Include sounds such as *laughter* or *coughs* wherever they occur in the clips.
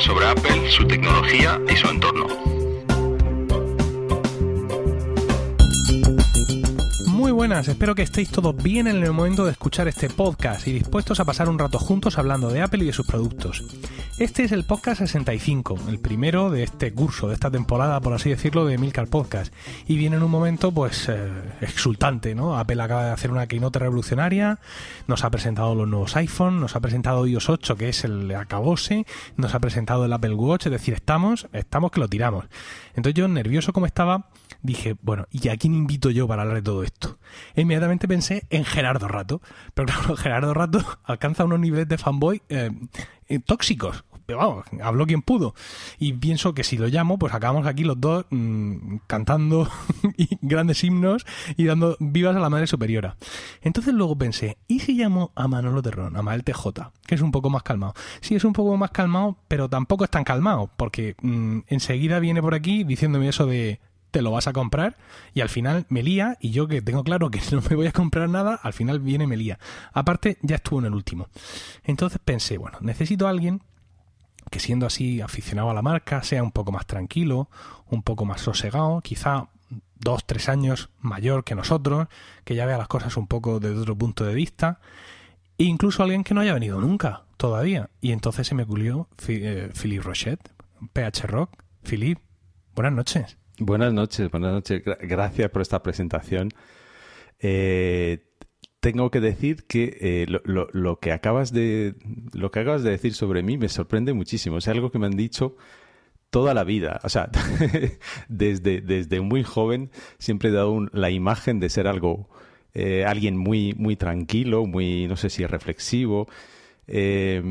sobre Apple, su tecnología y su entorno. Muy buenas, espero que estéis todos bien en el momento de escuchar este podcast y dispuestos a pasar un rato juntos hablando de Apple y de sus productos. Este es el podcast 65, el primero de este curso, de esta temporada, por así decirlo, de Milcar Podcast. Y viene en un momento, pues, eh, exultante, ¿no? Apple acaba de hacer una keynote revolucionaria, nos ha presentado los nuevos iPhone, nos ha presentado iOS 8, que es el acabose, nos ha presentado el Apple Watch, es decir, estamos, estamos que lo tiramos. Entonces yo, nervioso como estaba, dije, bueno, ¿y a quién invito yo para hablar de todo esto? E inmediatamente pensé en Gerardo Rato. Pero claro, *laughs* Gerardo Rato alcanza unos niveles de fanboy eh, eh, tóxicos vamos, habló quien pudo. Y pienso que si lo llamo, pues acabamos aquí los dos mm, cantando *laughs* grandes himnos y dando vivas a la madre superiora. Entonces luego pensé, ¿y si llamo a Manolo Terrón, a Mael TJ, que es un poco más calmado? Sí, es un poco más calmado, pero tampoco es tan calmado, porque mm, enseguida viene por aquí diciéndome eso de te lo vas a comprar y al final me lía y yo que tengo claro que *laughs* no me voy a comprar nada, al final viene me lía. Aparte, ya estuvo en el último. Entonces pensé, bueno, necesito a alguien que siendo así aficionado a la marca sea un poco más tranquilo, un poco más sosegado, quizá dos, tres años mayor que nosotros, que ya vea las cosas un poco desde otro punto de vista, e incluso alguien que no haya venido nunca todavía. Y entonces se me ocurrió eh, Philippe Rochette, PH Rock. Philippe, buenas noches. Buenas noches, buenas noches. Gracias por esta presentación. Eh, tengo que decir que eh, lo, lo, que acabas de lo que acabas de decir sobre mí me sorprende muchísimo. Es algo que me han dicho toda la vida. O sea, *laughs* desde, desde muy joven siempre he dado la imagen de ser algo, eh, alguien muy, muy tranquilo, muy, no sé si reflexivo. Eh,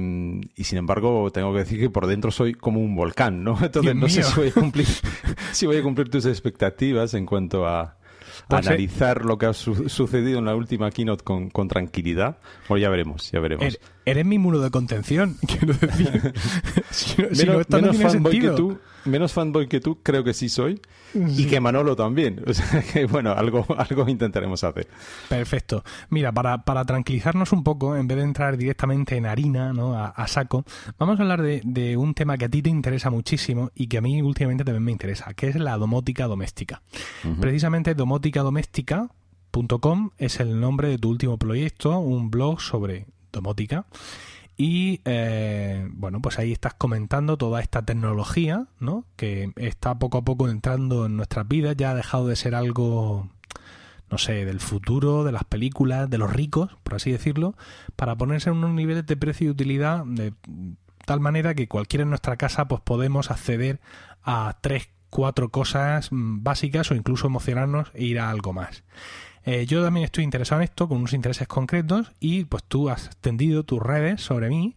y sin embargo, tengo que decir que por dentro soy como un volcán, ¿no? *laughs* Entonces no sé si voy a cumplir, *laughs* si voy a cumplir tus expectativas en cuanto a, pues analizar lo que ha sucedido en la última keynote con, con tranquilidad. Bueno, ya veremos, ya veremos. Er, eres mi muro de contención, *laughs* quiero decir. *laughs* menos, fanboy que tú, menos fanboy que tú, creo que sí soy. Y que Manolo también. *laughs* O sea que, bueno, algo, algo intentaremos hacer. Perfecto. Mira, para, para tranquilizarnos un poco, en vez de entrar directamente en harina, ¿no? A, saco, vamos a hablar de, de, un tema que a ti te interesa muchísimo y que a mí últimamente también me interesa, que es la domótica doméstica. Precisamente domótica-doméstica.com es el nombre de tu último proyecto, un blog sobre domótica. Y eh, bueno, pues ahí estás comentando toda esta tecnología, ¿no? Que está poco a poco entrando en nuestras vidas, ya ha dejado de ser algo, no sé, del futuro, de las películas, de los ricos, por así decirlo, para ponerse en unos niveles de precio y utilidad de tal manera que cualquiera en nuestra casa pues podemos acceder a tres, cuatro cosas mm, básicas o incluso emocionarnos e ir a algo más. Eh, yo también estoy interesado en esto, con unos intereses concretos, y pues tú has tendido tus redes sobre mí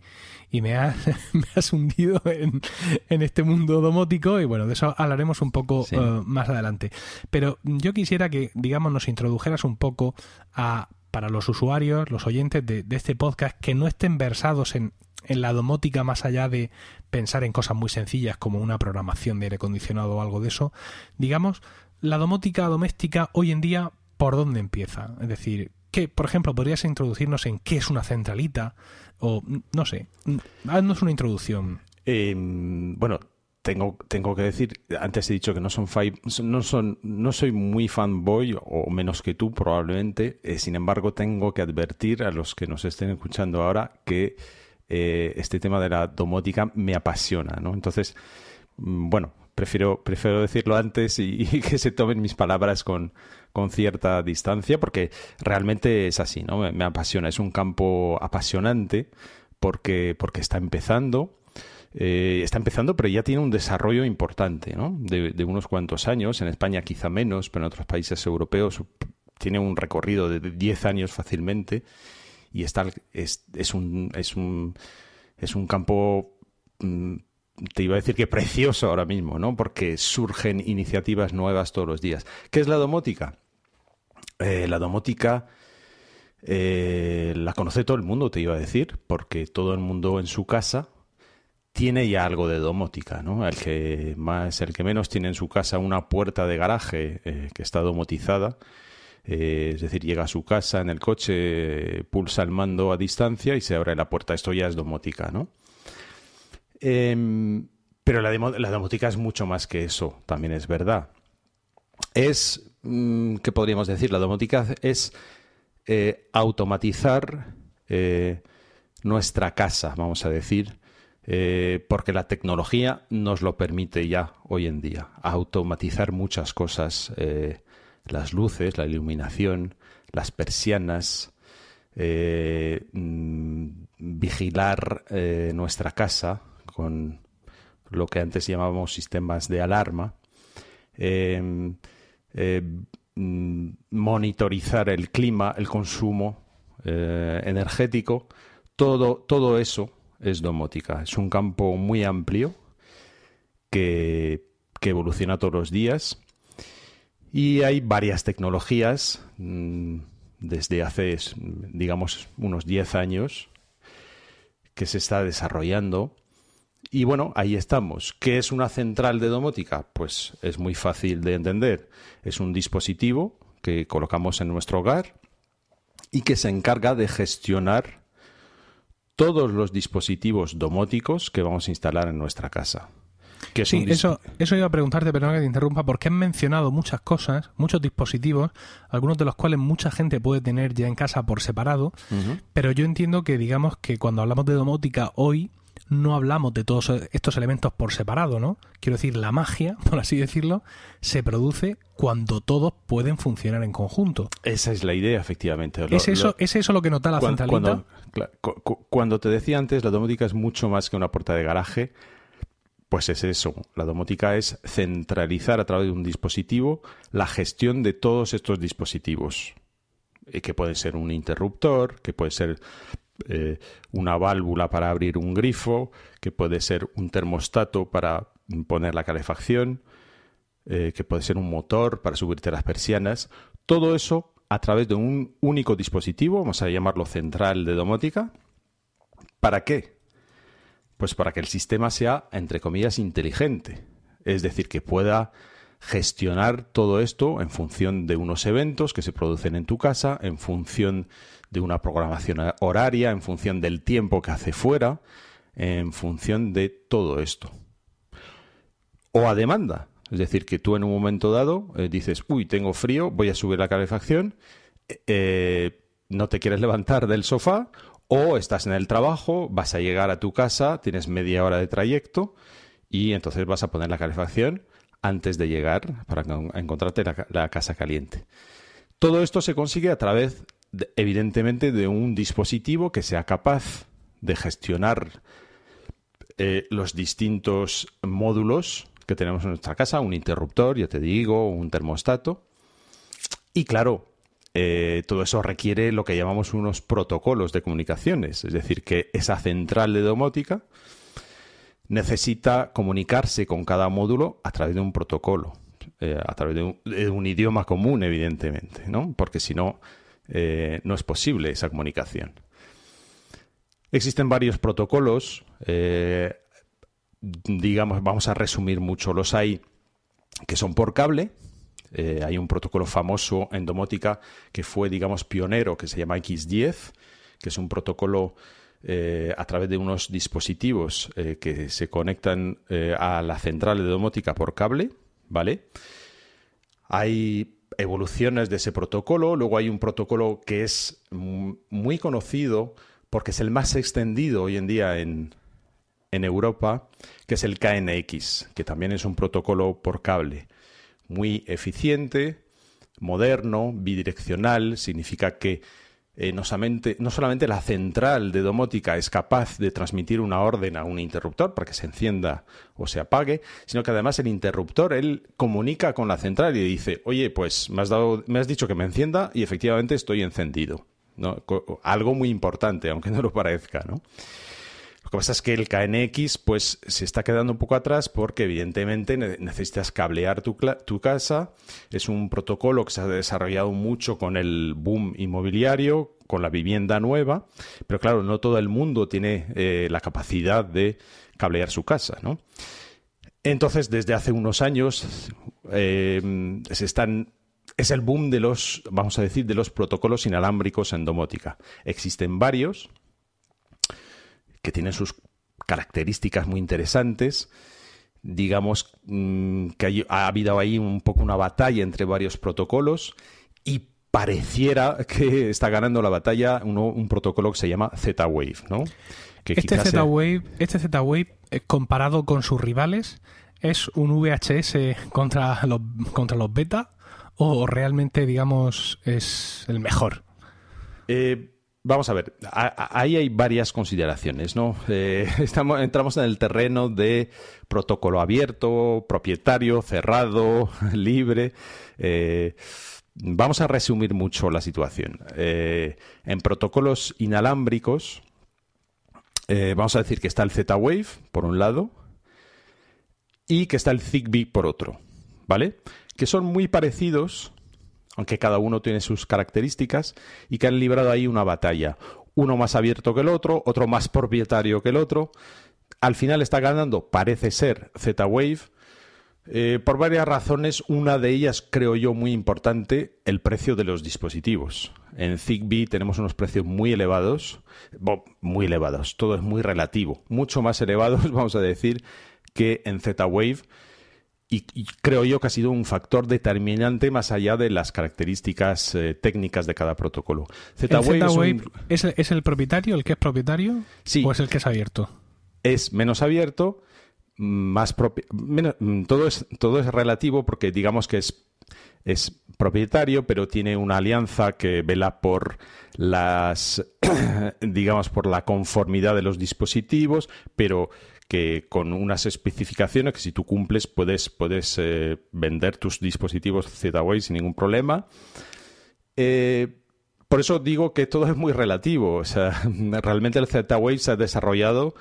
y me has, *laughs* me has hundido en, en, este mundo domótico y bueno, de eso hablaremos un poco eh, más adelante. Pero yo quisiera que, digamos, nos introdujeras un poco a, para los usuarios, los oyentes de, de este podcast, que no estén versados en, en la domótica más allá de pensar en cosas muy sencillas como una programación de aire acondicionado o algo de eso, digamos, la domótica doméstica hoy en día por dónde empieza. Es decir, que, por ejemplo, podrías introducirnos en qué es una centralita o no sé, haznos una introducción. Em, bueno, tengo, tengo que decir, antes he dicho que no son no son, no soy muy fanboy o menos que tú probablemente. Eh, sin embargo, tengo que advertir a los que nos estén escuchando ahora que eh, este tema de la domótica me apasiona, ¿no? Entonces, mm, bueno, prefiero, prefiero decirlo antes y, que se tomen mis palabras con, con cierta distancia, porque realmente es así, ¿no? Me, apasiona, es un campo apasionante porque, porque está empezando. Eh, está empezando, pero ya tiene un desarrollo importante, ¿no? De, de, unos cuantos años. En España quizá menos, pero en otros países europeos tiene un recorrido de 10 años fácilmente. Y está, es, es, un, es, un, es un campo mm, te iba a decir que precioso ahora mismo, ¿no? Porque surgen iniciativas nuevas todos los días. ¿Qué es la domótica? Eh, la domótica eh, la conoce todo el mundo, te iba a decir, porque todo el mundo en su casa tiene ya algo de domótica, ¿no? El que más, el que menos tiene en su casa una puerta de garaje eh, que está domotizada. es decir, llega a su casa en el coche, pulsa el mando a distancia y se abre la puerta. Esto ya es domótica, ¿no? Em, pero la, la, domótica es mucho más que eso, también es verdad. Es, mm, ¿qué podríamos decir? La domótica es eh, automatizar eh, nuestra casa, vamos a decir, eh, porque la tecnología nos lo permite ya hoy en día, automatizar muchas cosas, las luces, la iluminación, las persianas, mm, vigilar nuestra casa con lo que antes llamábamos sistemas de alarma, em, em, monitorizar el clima, el consumo eh, energético, todo, todo eso es domótica. Es un campo muy amplio que, evoluciona todos los días y hay varias tecnologías mm, desde hace, digamos, unos 10 años que se está desarrollando y bueno, ahí estamos. ¿Qué es una central de domótica? Pues es muy fácil de entender. Es un dispositivo que colocamos en nuestro hogar y que se encarga de gestionar todos los dispositivos domóticos que vamos a instalar en nuestra casa. sí, eso, eso iba a preguntarte, perdón que te interrumpa, porque han mencionado muchas cosas, muchos dispositivos, algunos de los cuales mucha gente puede tener ya en casa por separado, pero yo entiendo que digamos que cuando hablamos de domótica hoy no hablamos de todos estos elementos por separado, ¿no? Quiero decir, la magia, *laughs* por así decirlo, se produce cuando todos pueden funcionar en conjunto. Esa es la idea, efectivamente. ¿Es, eso, ¿Es eso lo que nota la centralita? Cuando, te decía antes, la domótica es mucho más que una puerta de garaje, pues es eso. La domótica es centralizar a través de un dispositivo la gestión de todos estos dispositivos. Que puede ser un interruptor, que puede ser eh, una válvula para abrir un grifo, que puede ser un termostato para poner la calefacción, eh, que puede ser un motor para subirte las persianas. Todo eso a través de un único dispositivo, vamos a llamarlo central de domótica. ¿Para qué? Pues para que el sistema sea, entre comillas, inteligente. Es decir, que pueda gestionar todo esto en función de unos eventos que se producen en tu casa, en función de una programación horaria, en función del tiempo que hace fuera, en función de todo esto. O a demanda. Es decir, que tú en un momento dado eh, dices, uy, tengo frío, voy a subir la calefacción, eh, no te quieres levantar del sofá, o estás en el trabajo, vas a llegar a tu casa, tienes media hora de trayecto, y entonces vas a poner la calefacción antes de llegar para encontrarte la casa caliente. Todo esto se consigue a través evidentemente de un dispositivo que sea capaz de gestionar eh, los distintos módulos que tenemos en nuestra casa, un interruptor, ya te digo, un termostato. Y claro, eh, todo eso requiere lo que llamamos unos protocolos de comunicaciones, es decir, que esa central de domótica necesita comunicarse con cada módulo a través de un protocolo, eh, a través de un, de un, idioma común, evidentemente, ¿no? Porque si no, eh, no es posible esa comunicación. Existen varios protocolos, eh, digamos, vamos a resumir mucho, los hay que son por cable, eh, hay un protocolo famoso en domótica que fue, digamos, pionero, que se llama X10, que es un protocolo a través de unos dispositivos que se conectan a la central de domótica por cable, ¿vale? Hay evoluciones de ese protocolo. Luego hay un protocolo que es muy conocido porque es el más extendido hoy en día en, en Europa, que es el KNX, que también es un protocolo por cable. Muy eficiente, moderno, bidireccional, significa que eh, no, solamente, no, solamente, la central de domótica es capaz de transmitir una orden a un interruptor para que se encienda o se apague, sino que además el interruptor, él comunica con la central y dice, oye, pues me has, dado, me has dicho que me encienda y efectivamente estoy encendido. ¿no? Algo muy importante, aunque no lo parezca, ¿no? Lo que pasa es que el KNX pues, se está quedando un poco atrás porque evidentemente necesitas cablear tu, casa. Es un protocolo que se ha desarrollado mucho con el boom inmobiliario, con la vivienda nueva, pero claro, no todo el mundo tiene eh, la capacidad de cablear su casa. ¿no? Entonces, desde hace unos años eh, se están es el boom de los, vamos a decir, de los protocolos inalámbricos en domótica. Existen varios, que tienen sus características muy interesantes. Digamos mm, que ha habido ahí un poco una batalla entre varios protocolos y pareciera *laughs* que está ganando la batalla un protocolo que se llama Z-Wave, ¿no? este Z-Wave, este Z-Wave eh, comparado con sus rivales es un VHS contra los contra los beta o realmente digamos es el mejor. Eh, vamos a ver, ahí hay varias consideraciones, ¿no? Eh, *laughs* entramos en el terreno de protocolo abierto, propietario, cerrado, *laughs* libre. vamos a resumir mucho la situación. en protocolos inalámbricos, eh, vamos a decir que está el Z-Wave, por un lado, y que está el Zigbee, por otro, ¿vale? Que son muy parecidos, aunque cada uno tiene sus características, y que han librado ahí una batalla. Uno más abierto que el otro, otro más propietario que el otro. Al final está ganando, parece ser, Z-Wave, eh, por varias razones, una de ellas creo yo muy importante, el precio de los dispositivos. En Zigbee tenemos unos precios muy elevados, muy elevados, todo es muy relativo, mucho más elevados, *laughs* vamos a decir, que en Z-Wave. Y, creo yo que ha sido un factor determinante más allá de las características eh, técnicas de cada protocolo. Z-Wave, es, es, el propietario, el que es propietario? Sí. ¿O es el que es abierto? Es menos abierto, más mm, todo es todo es relativo porque digamos que es es propietario, pero tiene una alianza que vela por las *coughs* digamos por la conformidad de los dispositivos, pero que con unas especificaciones que si tú cumples puedes puedes eh, vender tus dispositivos Z-Wave sin ningún problema. Eh, por eso digo que todo es muy relativo. O sea, *laughs* realmente el Z-Wave se ha desarrollado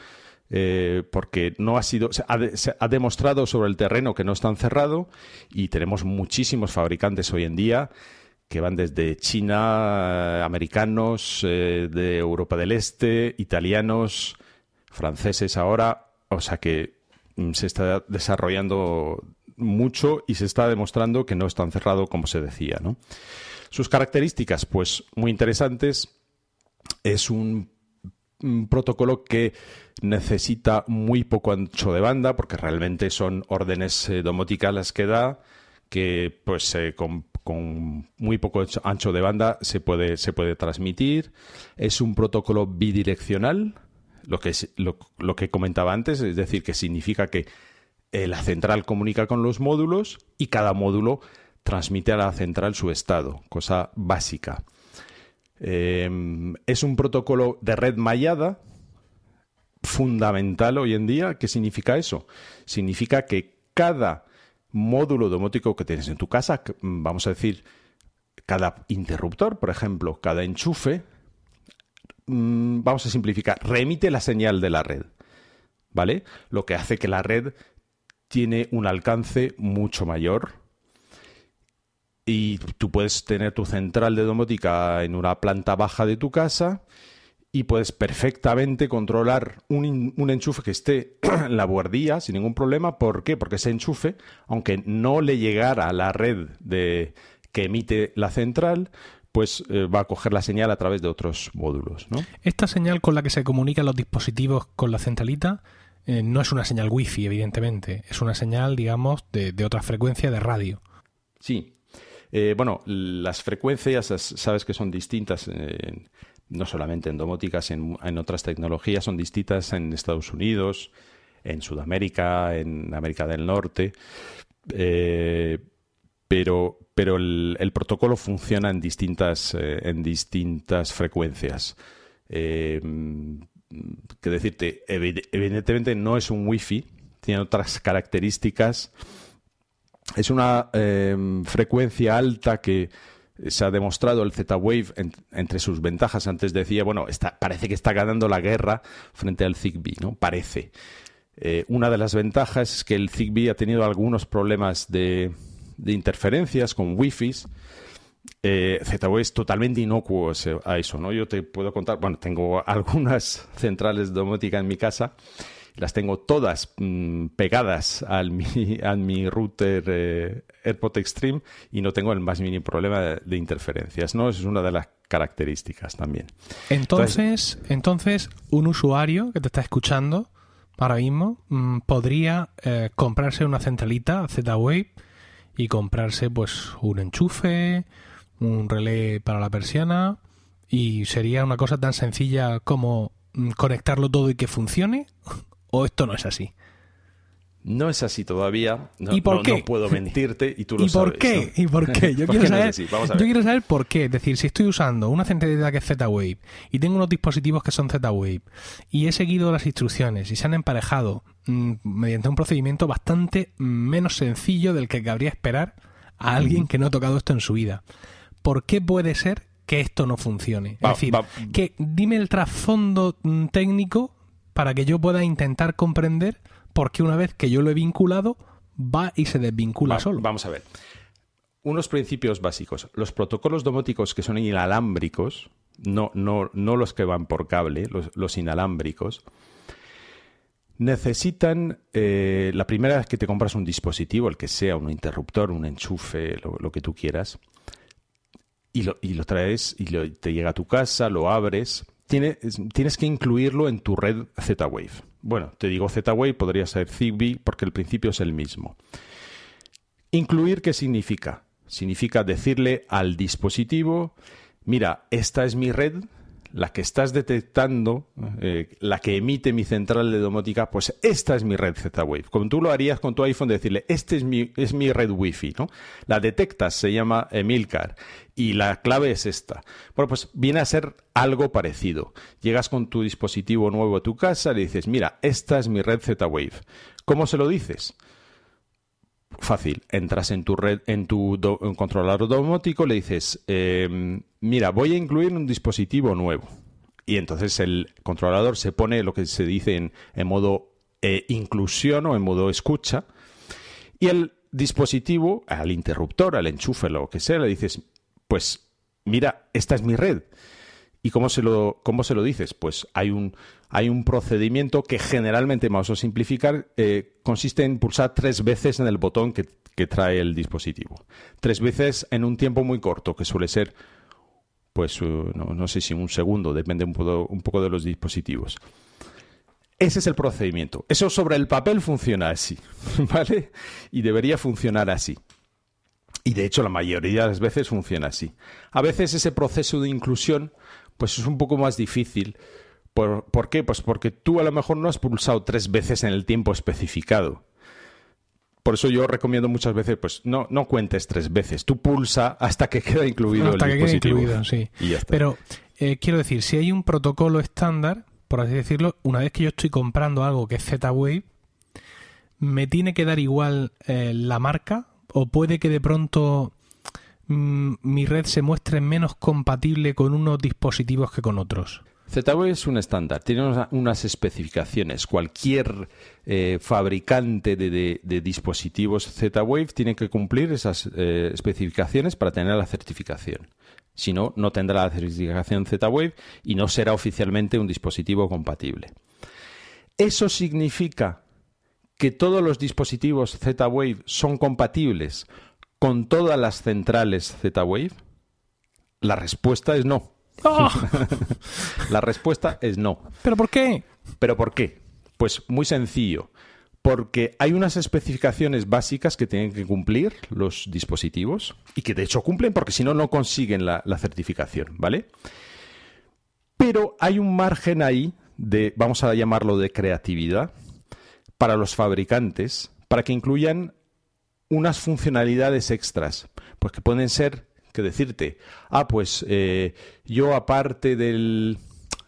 eh, porque no ha sido, se ha, demostrado sobre el terreno que no está cerrado y tenemos muchísimos fabricantes hoy en día que van desde China, americanos, de Europa del Este, italianos, franceses ahora, o sea que mm, se está desarrollando mucho y se está demostrando que no es tan cerrado como se decía, ¿no? Sus características, pues muy interesantes. Es un protocolo que necesita muy poco ancho de banda, porque realmente son órdenes eh, domóticas las que da, que pues eh, con, muy poco ancho de banda se puede, se puede transmitir. Es un protocolo bidireccional, lo que, lo, que comentaba antes, es decir, que significa que eh, la central comunica con los módulos y cada módulo transmite a la central su estado, cosa básica. es un protocolo de red mallada, fundamental hoy en día. ¿Qué significa eso? Significa que cada módulo domótico que tienes en tu casa, vamos a decir, cada interruptor, por ejemplo, cada enchufe, mm, vamos a simplificar, remite la señal de la red. ¿Vale? Lo que hace que la red tiene un alcance mucho mayor. Y tú puedes tener tu central de domótica en una planta baja de tu casa y puedes perfectamente controlar un, enchufe que esté *clears throat* en la buhardilla sin ningún problema. ¿Por qué? Porque ese enchufe, aunque no le llegara a la red de, que emite la central, pues eh, va a coger la señal a través de otros módulos. ¿no? Esta señal con la que se comunican los dispositivos con la centralita eh, no es una señal wifi, evidentemente. Es una señal, digamos, de, de otra frecuencia de radio. Sí. Eh, bueno, las frecuencias sabes que son distintas no solamente en domóticas, en, en otras tecnologías, son distintas en Estados Unidos, en Sudamérica, en América del Norte, eh, pero, pero el, protocolo funciona en distintas, eh, en distintas frecuencias. Eh, que decirte, evidentemente no es un wifi, tiene otras características. Es una frecuencia alta que se ha demostrado el Z-Wave entre sus ventajas. Antes decía, bueno, parece que está ganando la guerra frente al Zigbee, ¿no? Parece. Eh, una de las ventajas es que el Zigbee ha tenido algunos problemas de, interferencias con Wi-Fi. Eh, Z-Wave es totalmente inocuo a eso, ¿no? Yo te puedo contar, bueno, tengo *laughs* algunas centrales domóticas en mi casa las tengo todas mm, pegadas al mi, *laughs* mi router eh, AirPod Extreme y no tengo el más mínimo problema de, interferencias, ¿no? Esa es una de las características también. Entonces, entonces, un usuario que te está escuchando ahora mismo mm, podría eh, comprarse una centralita Z-Wave y comprarse pues un enchufe, un relé para la persiana y sería una cosa tan sencilla como mm, conectarlo todo y que funcione *laughs* o esto no es así. No es así todavía. No, ¿Y por no- qué? no puedo *laughs* mentirte y tú lo ¿Y por sabes, qué? ¿no? ¿Y por qué? *laughs* Yo, ¿Por quiero, qué saber, así? Vamos a yo quiero saber por qué. Es decir, si estoy usando una centralidad que es Z-Wave y tengo unos dispositivos que son Z-Wave y he seguido las instrucciones y se han emparejado mm, mediante un procedimiento bastante menos sencillo del que cabría esperar a alguien que no ha tocado esto en su vida. ¿Por qué puede ser que esto no funcione? Va- es decir, va- que dime el trasfondo mm, técnico para que yo pueda intentar comprender por qué una vez que yo lo he vinculado va y se desvincula Va- solo. Vamos a ver. Unos principios básicos. Los protocolos domóticos que son inalámbricos, no, no, no los que van por cable, los, los inalámbricos, necesitan, eh, la primera vez que te compras un dispositivo, el que sea, un interruptor, un enchufe, lo, lo que tú quieras, y lo, y lo traes y lo- te llega a tu casa, lo abres, tiene- tienes que incluirlo en tu red Z-Wave. Bueno, te digo Z-Wave, podría ser Zigbee, porque el principio es el mismo. Incluir, ¿qué significa? Significa decirle al dispositivo, mira, esta es mi red, la que estás detectando, eh, la que emite mi central de domótica, pues esta es mi red Z-Wave. Como tú lo harías con tu iPhone, decirle, este es mi, es mi red Wi-Fi, ¿no? La detectas, se llama Emilcar, y la clave es esta. Bueno, pues viene a ser algo parecido. Llegas con tu dispositivo nuevo a tu casa, le dices, mira, esta es mi red Z-Wave. ¿Cómo se lo dices? Fácil, entras en tu red, en tu do- controlador domótico, le dices, eh, mira, voy a incluir un dispositivo nuevo. Y entonces el controlador se pone lo que se dice en, en modo eh, inclusión o en modo escucha. Y el dispositivo, al interruptor, al enchufe, lo que sea, le dices, pues mira, esta es mi red. ¿Y cómo se lo, cómo se lo dices? Pues hay un, hay un procedimiento que generalmente, vamos a simplificar, eh, consiste en pulsar tres veces en el botón que, trae el dispositivo. Tres veces en un tiempo muy corto, que suele ser, pues, no, no sé si un segundo, depende un poco, un poco de los dispositivos. Ese es el procedimiento. Eso sobre el papel funciona así, *laughs* ¿vale? Y debería funcionar así. Y de hecho la mayoría de las veces funciona así. A veces ese proceso de inclusión pues es un poco más difícil. ¿Por, por qué? Pues porque tú a lo mejor no has pulsado tres veces en el tiempo especificado. Por eso yo recomiendo muchas veces, pues no, no cuentes tres veces. Tú pulsa hasta que queda incluido hasta el que quede dispositivo. incluido, sí. Y ya está. Pero eh, quiero decir, si hay un protocolo estándar, por así decirlo, una vez que yo estoy comprando algo que es Z-Wave, ¿me tiene que dar igual eh, la marca? ¿O puede que de pronto mm, mi red se muestre menos compatible con unos dispositivos que con otros? Z-Wave es un estándar, tiene unas, especificaciones. Cualquier eh, fabricante de dispositivos Z-Wave tiene que cumplir esas eh, especificaciones para tener la certificación. Si no, no tendrá la certificación Z-Wave y no será oficialmente un dispositivo compatible. ¿Eso significa que todos los dispositivos Z-Wave son compatibles con todas las centrales Z-Wave? La respuesta es no. ¡Oh! *laughs* La respuesta es no. ¿Pero por qué? ¿Pero por qué? Pues muy sencillo. Porque hay unas especificaciones básicas que tienen que cumplir los dispositivos y que de hecho cumplen porque si no, no consiguen la, la certificación, ¿vale? Pero hay un margen ahí de, vamos a llamarlo de creatividad, para los fabricantes, para que incluyan unas funcionalidades extras, pues que pueden ser, que decirte, ah, pues eh, yo aparte del,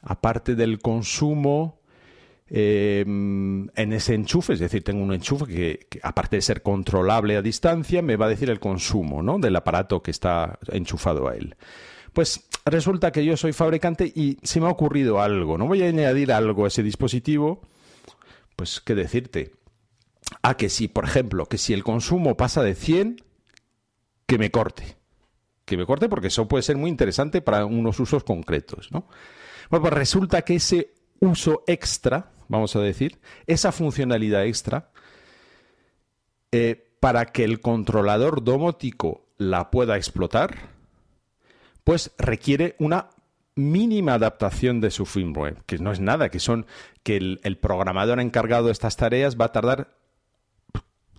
aparte del consumo eh, en ese enchufe, es decir, tengo un enchufe que, que, aparte de ser controlable a distancia, me va a decir el consumo ¿no? del aparato que está enchufado a él. Pues resulta que yo soy fabricante y se me ha ocurrido algo, ¿no? Voy a añadir algo a ese dispositivo, pues qué decirte. Ah, que si, por ejemplo, que si el consumo pasa de 100, que me corte. Que me corte porque eso puede ser muy interesante para unos usos concretos, ¿no? Bueno, pues resulta que ese uso extra, vamos a decir, esa funcionalidad extra, eh, para que el controlador domótico la pueda explotar, pues requiere una mínima adaptación de su firmware, que no es nada, que son que el, programador encargado de estas tareas va a tardar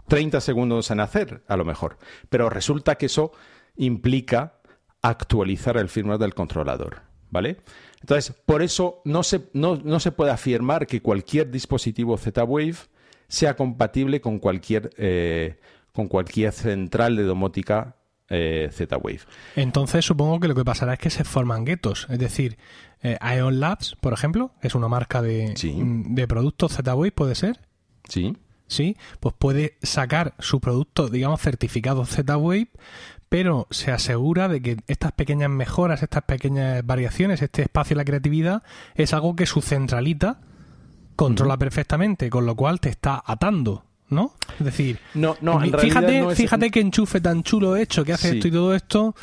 30 segundos en hacer, a lo mejor. Pero resulta que eso implica actualizar el firmware del controlador, ¿vale? Entonces, por eso no se, no, se puede afirmar que cualquier dispositivo Z-Wave sea compatible con cualquier, eh, con cualquier central de domótica eh, Z-Wave. Entonces supongo que lo que pasará es que se forman guetos. Es decir, eh, Ion Labs, por ejemplo, es una marca de, de productos Z-Wave, ¿puede ser? Sí. Sí, pues puede sacar su producto, digamos, certificado Z-Wave, pero se asegura de que estas pequeñas mejoras, estas pequeñas variaciones, este espacio de la creatividad, es algo que su centralita controla perfectamente, con lo cual te está atando ¿no? Es decir, no, no, fíjate, fíjate qué enchufe tan chulo hecho que hace esto y todo esto,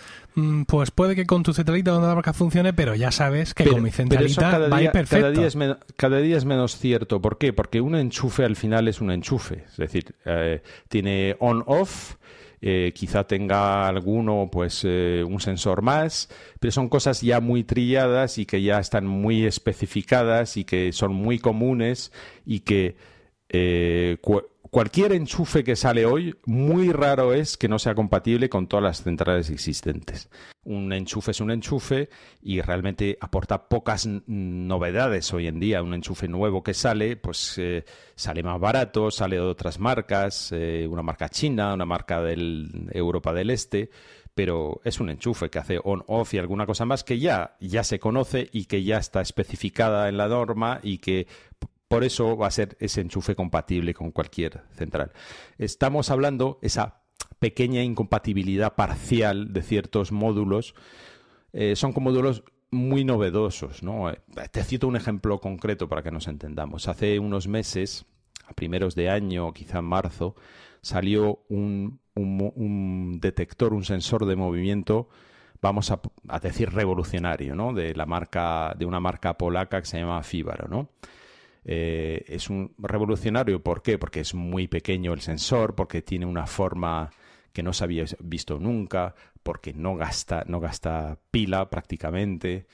pues puede que con tu centralita donde la marca funcione, pero ya sabes que con mi centralita va perfecto. Cada día, es cada día es menos cierto. ¿Por qué? Porque un enchufe al final es un enchufe. Es decir, eh, tiene on-off, eh, quizá tenga alguno, pues, eh, un sensor más, pero son cosas ya muy trilladas y que ya están muy especificadas y que son muy comunes y que cualquier enchufe que sale hoy, muy raro es que no sea compatible con todas las centrales existentes. Un enchufe es un enchufe y realmente aporta pocas novedades hoy en día. Un enchufe nuevo que sale, pues eh, sale más barato, sale de otras marcas, eh, una marca china, una marca de Europa del Este pero es un enchufe que hace on-off y alguna cosa más que ya, ya se conoce y que ya está especificada en la norma y que por eso va a ser ese enchufe compatible con cualquier central. Estamos hablando esa pequeña incompatibilidad parcial de ciertos módulos. Eh, son módulos muy novedosos. ¿no? Eh, te cito un ejemplo concreto para que nos entendamos. Hace unos meses, a primeros de año, quizá en marzo, salió un, detector, un sensor de movimiento vamos a, a, decir revolucionario, ¿no? De la marca, de una marca polaca que se llama Fibaro, ¿no? Eh, es un revolucionario, ¿por qué? Porque es muy pequeño el sensor, porque tiene una forma que no se había visto nunca, porque no gasta, no gasta pila prácticamente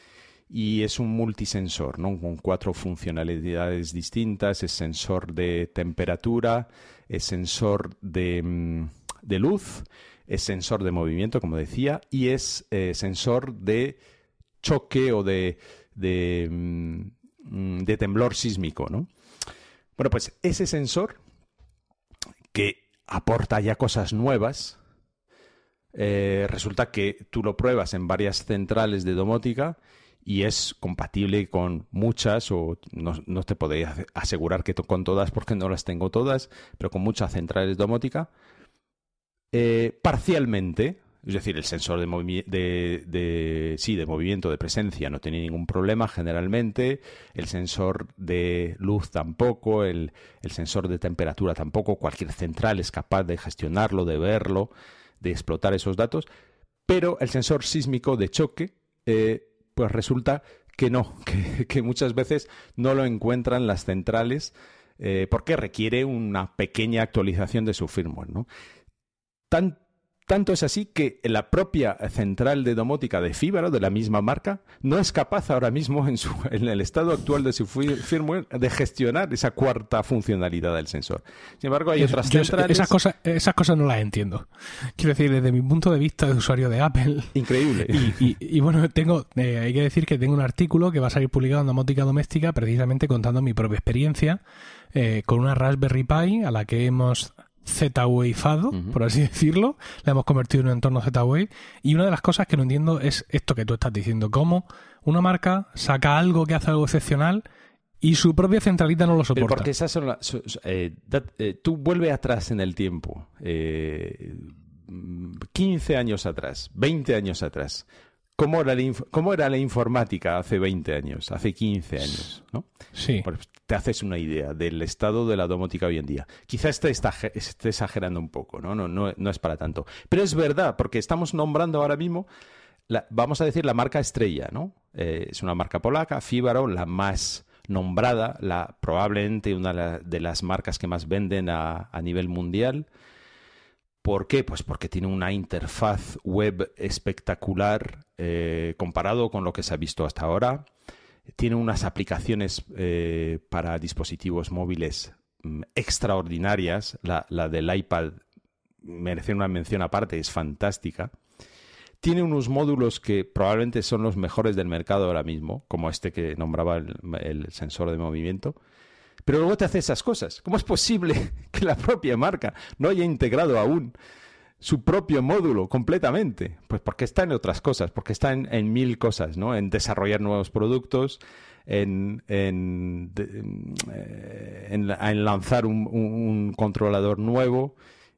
y es un multisensor, ¿no? Con cuatro funcionalidades distintas, es sensor de temperatura, es sensor de, mm, luz, es sensor de movimiento, como decía, y es eh, sensor de choque o de, de, mm, de temblor sísmico, ¿no? Bueno, pues ese sensor que aporta ya cosas nuevas, eh, resulta que tú lo pruebas en varias centrales de domótica y es compatible con muchas, o no, te podría asegurar que con todas porque no las tengo todas, pero con muchas centrales domótica, eh, parcialmente, es decir, el sensor de, de, sí, de movimiento, de presencia, no tiene ningún problema generalmente. El sensor de luz tampoco. El, sensor de temperatura tampoco. Cualquier central es capaz de gestionarlo, de verlo, de explotar esos datos. Pero el sensor sísmico de choque, eh, pues resulta que no, *laughs* que, muchas veces no lo encuentran las centrales eh, porque requiere una pequeña actualización de su firmware. ¿no? Tanto es así que la propia central de domótica de Fíbaro, de la misma marca, no es capaz ahora mismo en, el estado actual de su firmware de gestionar esa cuarta funcionalidad del sensor. Sin embargo, hay otras centrales... Esas cosas, esas cosas no las entiendo. Quiero decir, desde mi punto de vista de usuario de Apple... Increíble. Y, bueno, tengo, eh, hay que decir que tengo un artículo que va a salir publicado en Domótica Doméstica precisamente contando mi propia experiencia eh, con una Raspberry Pi a la que hemos Z-Waveado, por así decirlo. La hemos convertido en un entorno Z-Wave. Y una de las cosas que no entiendo es esto que tú estás diciendo. Cómo una marca saca algo que hace algo excepcional y su propia centralita no lo soporta. porque esas son las... Eh, eh, tú vuelve atrás en el tiempo. 15 eh, años atrás, 20 años atrás. ¿Cómo era, la ¿Cómo era la informática hace 20 años, hace 15 años? ¿no? Sí. Pues te haces una idea del estado de la domótica hoy en día. Quizá esté, esté exagerando un poco, ¿no? No, ¿no? no es para tanto. Pero es verdad, porque estamos nombrando ahora mismo, vamos a decir, la marca estrella, ¿no? Eh, es una marca polaca, Fibaro, la más nombrada, la, probablemente una de las marcas que más venden a, a nivel mundial. ¿Por qué? Pues porque tiene una interfaz web espectacular eh, comparado con lo que se ha visto hasta ahora. Tiene unas aplicaciones eh, para dispositivos móviles mm, extraordinarias. La, la, del iPad merece una mención aparte, es fantástica. Tiene unos módulos que probablemente son los mejores del mercado ahora mismo, como este que nombraba el, el sensor de movimiento. Pero luego te hace esas cosas. ¿Cómo es posible *laughs* que la propia marca no haya integrado aún su propio módulo completamente? Pues porque está en otras cosas, porque está en, mil cosas, ¿no? En desarrollar nuevos productos, en, en, eh, en, lanzar un, un, controlador nuevo,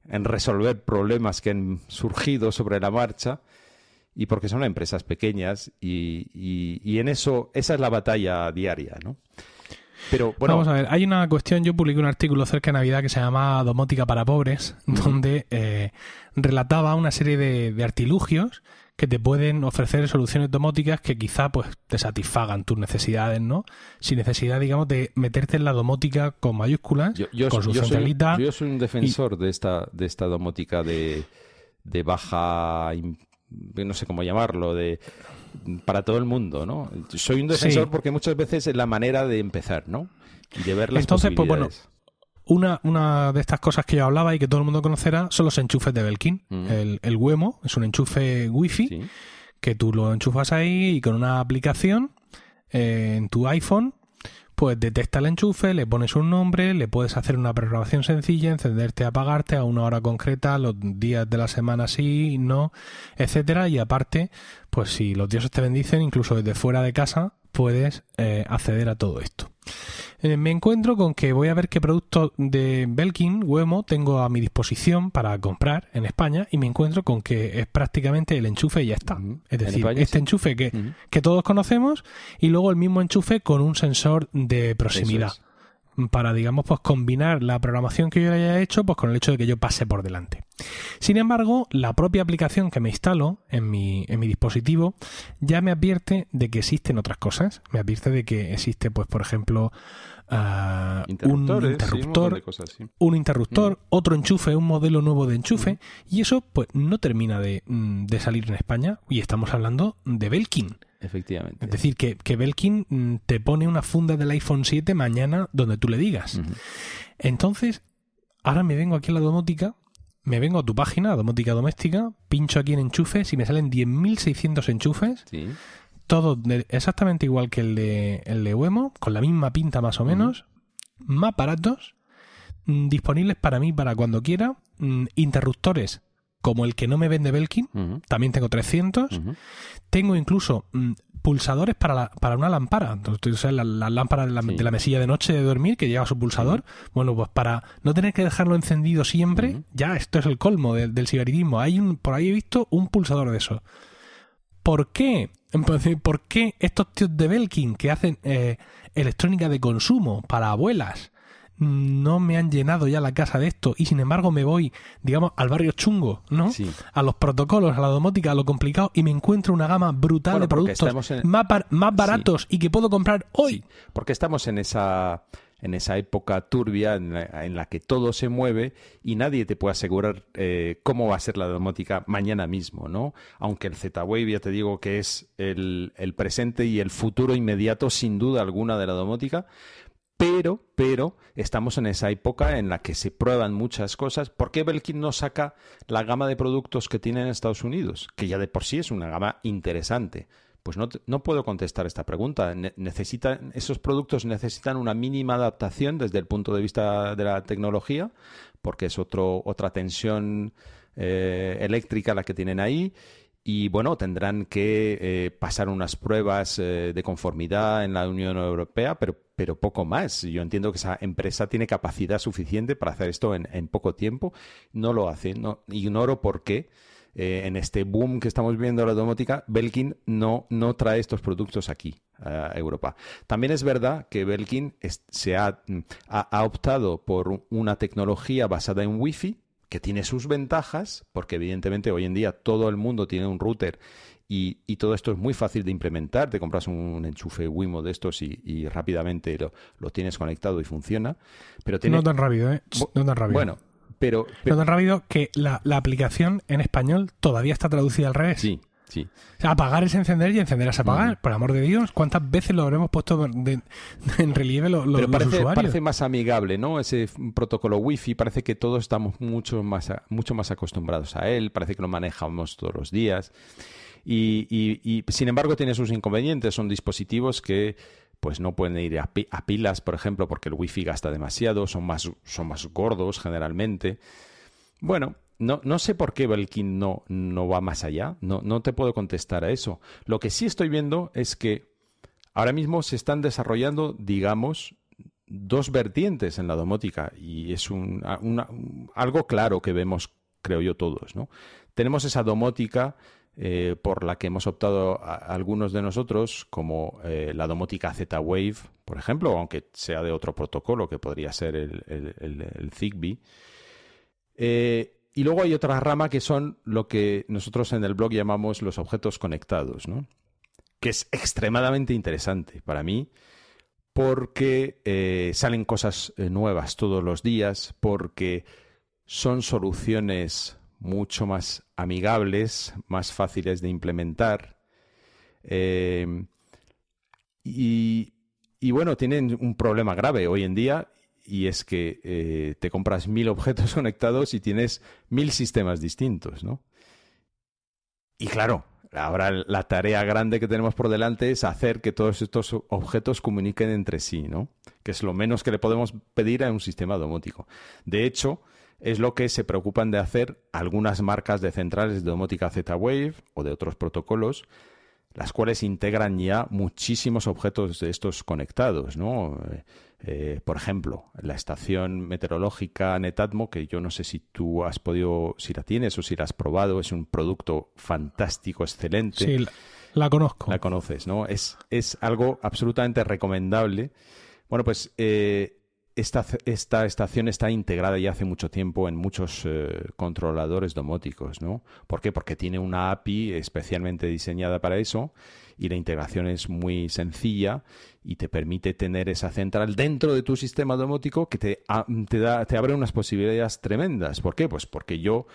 en resolver problemas que han surgido sobre la marcha y porque son empresas pequeñas y, y, y en eso, esa es la batalla diaria, ¿no? Pero bueno. Vamos a ver, hay una cuestión, yo publiqué un artículo cerca de Navidad que se llama Domótica para pobres, uh -huh. donde eh, relataba una serie de, de, artilugios que te pueden ofrecer soluciones domóticas que quizá pues te satisfagan tus necesidades, ¿no? Sin necesidad, digamos, de meterte en la domótica con mayúsculas, yo, yo, con su yo centralita. Soy, yo soy un defensor y... de esta de esta domótica de, de baja no sé cómo llamarlo, de para todo el mundo, ¿no? Soy un defensor sí. porque muchas veces es la manera de empezar, ¿no? Y de ver las Entonces, pues bueno, una, una de estas cosas que yo hablaba y que todo el mundo conocerá son los enchufes de Belkin. El, el Wemo es un enchufe wifi sí. que tú lo enchufas ahí y con una aplicación eh, en tu iPhone pues detecta el enchufe, le pones un nombre, le puedes hacer una programación sencilla, encenderte, apagarte a una hora concreta, los días de la semana sí, no, etcétera, y aparte, pues si los dioses te bendicen, incluso desde fuera de casa, puedes eh, acceder a todo esto. Eh, me encuentro con que voy a ver qué producto de Belkin, Wemo, tengo a mi disposición para comprar en España y me encuentro con que es prácticamente el enchufe y ya está. Uh -huh. Es decir, España, este sí. enchufe que, uh -huh. que todos conocemos y luego el mismo enchufe con un sensor de proximidad para, digamos, pues combinar la programación que yo haya hecho pues con el hecho de que yo pase por delante. Sin embargo, la propia aplicación que me instalo en mi, en mi dispositivo ya me advierte de que existen otras cosas. Me advierte de que existe, pues, por ejemplo, uh, un interruptor, sí, cosas, sí. un interruptor, mm. otro enchufe, un modelo nuevo de enchufe, mm. y eso pues no termina de, mm, de, salir en España. Y estamos hablando de Belkin. Efectivamente. Es decir, que, que, Belkin te pone una funda del iPhone 7 mañana donde tú le digas. Uh -huh. Entonces, ahora me vengo aquí a la domótica, me vengo a tu página, a domótica doméstica, pincho aquí en enchufes y me salen 10.600 enchufes. Sí. Todo exactamente igual que el de, el de Wemo, con la misma pinta más o menos, uh -huh. más baratos, mm, disponibles para mí para cuando quiera, mm, interruptores como el que no me vende Belkin, uh -huh. también tengo 300. Uh -huh. Tengo incluso mmm, pulsadores para, la, para una lámpara. Entonces, la, la lámpara de la, sí. de la, mesilla de noche de dormir que lleva su pulsador. Uh -huh. Bueno, pues para no tener que dejarlo encendido siempre, ya esto es el colmo de, del cigaritismo. Hay un, por ahí he visto un pulsador de eso. ¿Por qué? ¿Por qué estos tíos de Belkin que hacen eh, electrónica de consumo para abuelas? No me han llenado ya la casa de esto y sin embargo me voy, digamos, al barrio chungo, ¿no? Sí. A los protocolos, a la domótica, a lo complicado y me encuentro una gama brutal bueno, de productos en... más, bar más, baratos sí. y que puedo comprar hoy. Sí. Porque estamos en esa en esa época turbia en la, en la, que todo se mueve y nadie te puede asegurar eh, cómo va a ser la domótica mañana mismo, ¿no? Aunque el Z-Wave ya te digo que es el, el presente y el futuro inmediato sin duda alguna de la domótica, pero, pero estamos en esa época en la que se prueban muchas cosas. ¿Por qué Belkin no saca la gama de productos que tiene en Estados Unidos? Que ya de por sí es una gama interesante. Pues no, no puedo contestar esta pregunta. Ne necesita, esos productos necesitan una mínima adaptación desde el punto de vista de la tecnología, porque es otro, otra tensión eh, eléctrica la que tienen ahí y bueno, tendrán que eh, pasar unas pruebas eh, de conformidad en la Unión Europea, pero, pero poco más. Yo entiendo que esa empresa tiene capacidad suficiente para hacer esto en, poco tiempo. No lo hace. No, ignoro por qué. Eh, en este boom que estamos viendo la domótica, Belkin no, no trae estos productos aquí a Europa. También es verdad que Belkin se ha, ha, ha optado por una tecnología basada en Wi-Fi, que tiene sus ventajas, porque evidentemente hoy en día todo el mundo tiene un router y, y todo esto es muy fácil de implementar. Te compras un enchufe Wimo de estos y, y rápidamente lo, lo, tienes conectado y funciona. Pero tiene... No tan rápido, ¿eh? No tan rápido. Bueno, Pero, pero tan rápido que la, la, aplicación en español todavía está traducida al revés. Sí, sí. O sea, apagar es encender y encender es apagar. Por amor de Dios, ¿cuántas veces lo habremos puesto *laughs* en relieve lo, pero parece, los usuarios? parece más amigable, ¿no? Ese protocolo Wi-Fi parece que todos estamos mucho más, mucho más acostumbrados a él, parece que lo manejamos todos los días. Y, y, y sin embargo tiene sus inconvenientes. Son dispositivos que pues no pueden ir a, a, pilas, por ejemplo, porque el wifi gasta demasiado, son más, son más gordos generalmente. Bueno, no, no sé por qué Belkin no, no va más allá, no, no te puedo contestar a eso. Lo que sí estoy viendo es que ahora mismo se están desarrollando, digamos, dos vertientes en la domótica y es un, algo claro que vemos, creo yo, todos. ¿no? Tenemos esa domótica eh, por la que hemos optado a, algunos de nosotros, como eh, la domótica Z-Wave, por ejemplo, aunque sea de otro protocolo, que podría ser el Zigbee. Eh, y luego hay otra rama que son lo que nosotros en el blog llamamos los objetos conectados, ¿no? que es extremadamente interesante para mí porque eh, salen cosas eh, nuevas todos los días, porque son soluciones mucho más amigables, más fáciles de implementar. Eh, y, y, bueno, tienen un problema grave hoy en día y es que eh, te compras mil objetos *laughs* conectados y tienes mil sistemas distintos, ¿no? Y claro, ahora la tarea grande que tenemos por delante es hacer que todos estos objetos comuniquen entre sí, ¿no? Que es lo menos que le podemos pedir a un sistema domótico. De hecho, es lo que se preocupan de hacer algunas marcas de centrales de domótica Z-Wave o de otros protocolos, las cuales integran ya muchísimos objetos de estos conectados, ¿no? Eh, por ejemplo, la estación meteorológica Netatmo, que yo no sé si tú has podido, si la tienes o si la has probado, es un producto fantástico, excelente. Sí, la, la conozco. La conoces, ¿no? Es, es algo absolutamente recomendable. Bueno, pues eh, esta, esta, estación está integrada ya hace mucho tiempo en muchos eh, controladores domóticos, ¿no? ¿Por qué? Porque tiene una API especialmente diseñada para eso y la integración es muy sencilla y te permite tener esa central dentro de tu sistema domótico que te, te, da, te abre unas posibilidades tremendas. ¿Por qué? Pues porque yo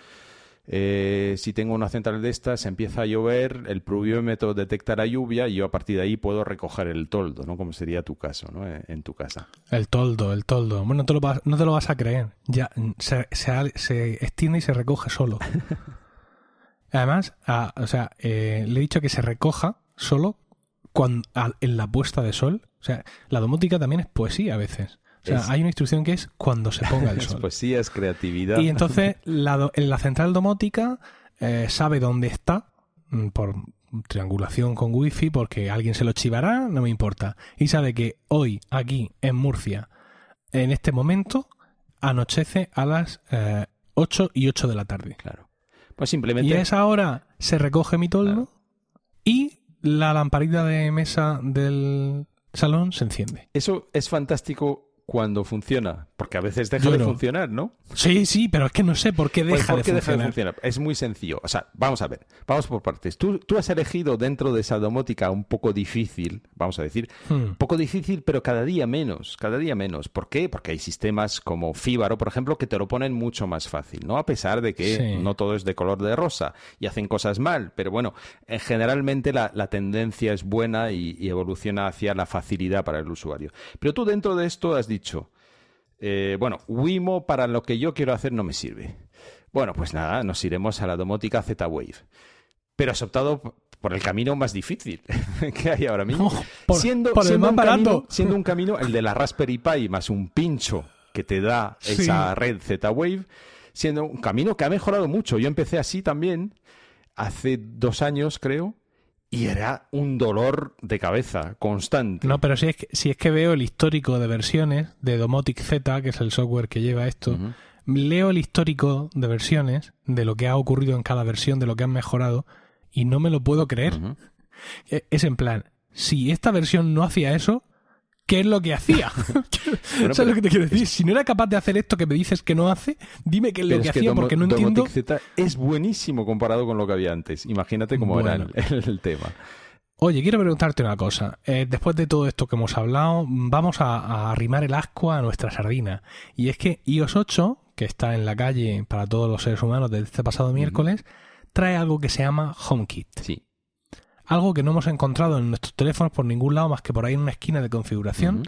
eh, si tengo una central de estas, empieza a llover, el pluviómetro detecta la lluvia y yo a partir de ahí puedo recoger el toldo, ¿no? Como sería tu caso, ¿no? Eh, en tu casa. El toldo, el toldo. Bueno, no te lo vas, no te lo vas a creer. Ya se, se, se extiende y se recoge solo. *laughs* Además, a, o sea, eh, le he dicho que se recoja solo cuando, en la puesta de sol. O sea, la domótica también es poesía a veces. O sea, es... hay una instrucción que es cuando se ponga el *laughs* sol. es poesía, es creatividad. Y entonces la, la central domótica eh, sabe dónde está por triangulación con wifi porque alguien se lo chivará, no me importa. Y sabe que hoy, aquí, en Murcia, en este momento, anochece a las eh, 8 y 8 de la tarde. Claro. Pues simplemente... Y a esa hora se recoge mi toldo claro. y la lamparita de mesa del salón se enciende. Eso es fantástico cuando funciona, porque a veces deja de funcionar, ¿no? Sí, sí, pero es que no sé por qué Pues, deja, ¿por qué de, deja de funcionar. funcionar? Es muy sencillo. O sea, vamos a ver, vamos por partes. Tú, tú has elegido dentro de esa domótica un poco difícil, vamos a decir, Hmm. un poco difícil, pero cada día menos, cada día menos. ¿Por qué? Porque hay sistemas como Fíbaro, por ejemplo, que te lo ponen mucho más fácil, ¿no? A pesar de que Sí. no todo es de color de rosa y hacen cosas mal, pero bueno, eh, generalmente la, la tendencia es buena y, y evoluciona hacia la facilidad para el usuario. Pero tú dentro de esto has dicho, eh, bueno, Wimo para lo que yo quiero hacer no me sirve. Bueno, pues nada, nos iremos a la domótica Z-Wave. Pero has optado por el camino más difícil *laughs* que hay ahora mismo. Oh, por- siendo, por un camino, siendo un camino, el de la Raspberry Pi más un pincho que te da esa Sí. red Z-Wave, siendo un camino que ha mejorado mucho. Yo empecé así también, hace dos años creo, y era un dolor de cabeza constante. No, pero si es, que, si es que veo el histórico de versiones de Domotic Z, que es el software que lleva esto, leo el histórico de versiones, de lo que ha ocurrido en cada versión, de lo que han mejorado, y no me lo puedo creer. E- Es en plan, si esta versión no hacía eso, ¿qué es lo que hacía? *laughs* Bueno, ¿Sabes pero lo que te quiero decir? Si no era capaz de hacer esto que me dices que no hace, dime qué es lo que es que hacía, Domo- porque no Domotic entiendo. Z es buenísimo comparado con lo que había antes. Imagínate cómo Bueno. era el, el tema. Oye, quiero preguntarte una cosa. Eh, después de todo esto que hemos hablado, vamos a, a arrimar el ascua a nuestra sardina. Y es que iOS 8, que está en la calle para todos los seres humanos desde este pasado miércoles, trae algo que se llama HomeKit. Sí. Algo que no hemos encontrado en nuestros teléfonos por ningún lado más que por ahí en una esquina de configuración.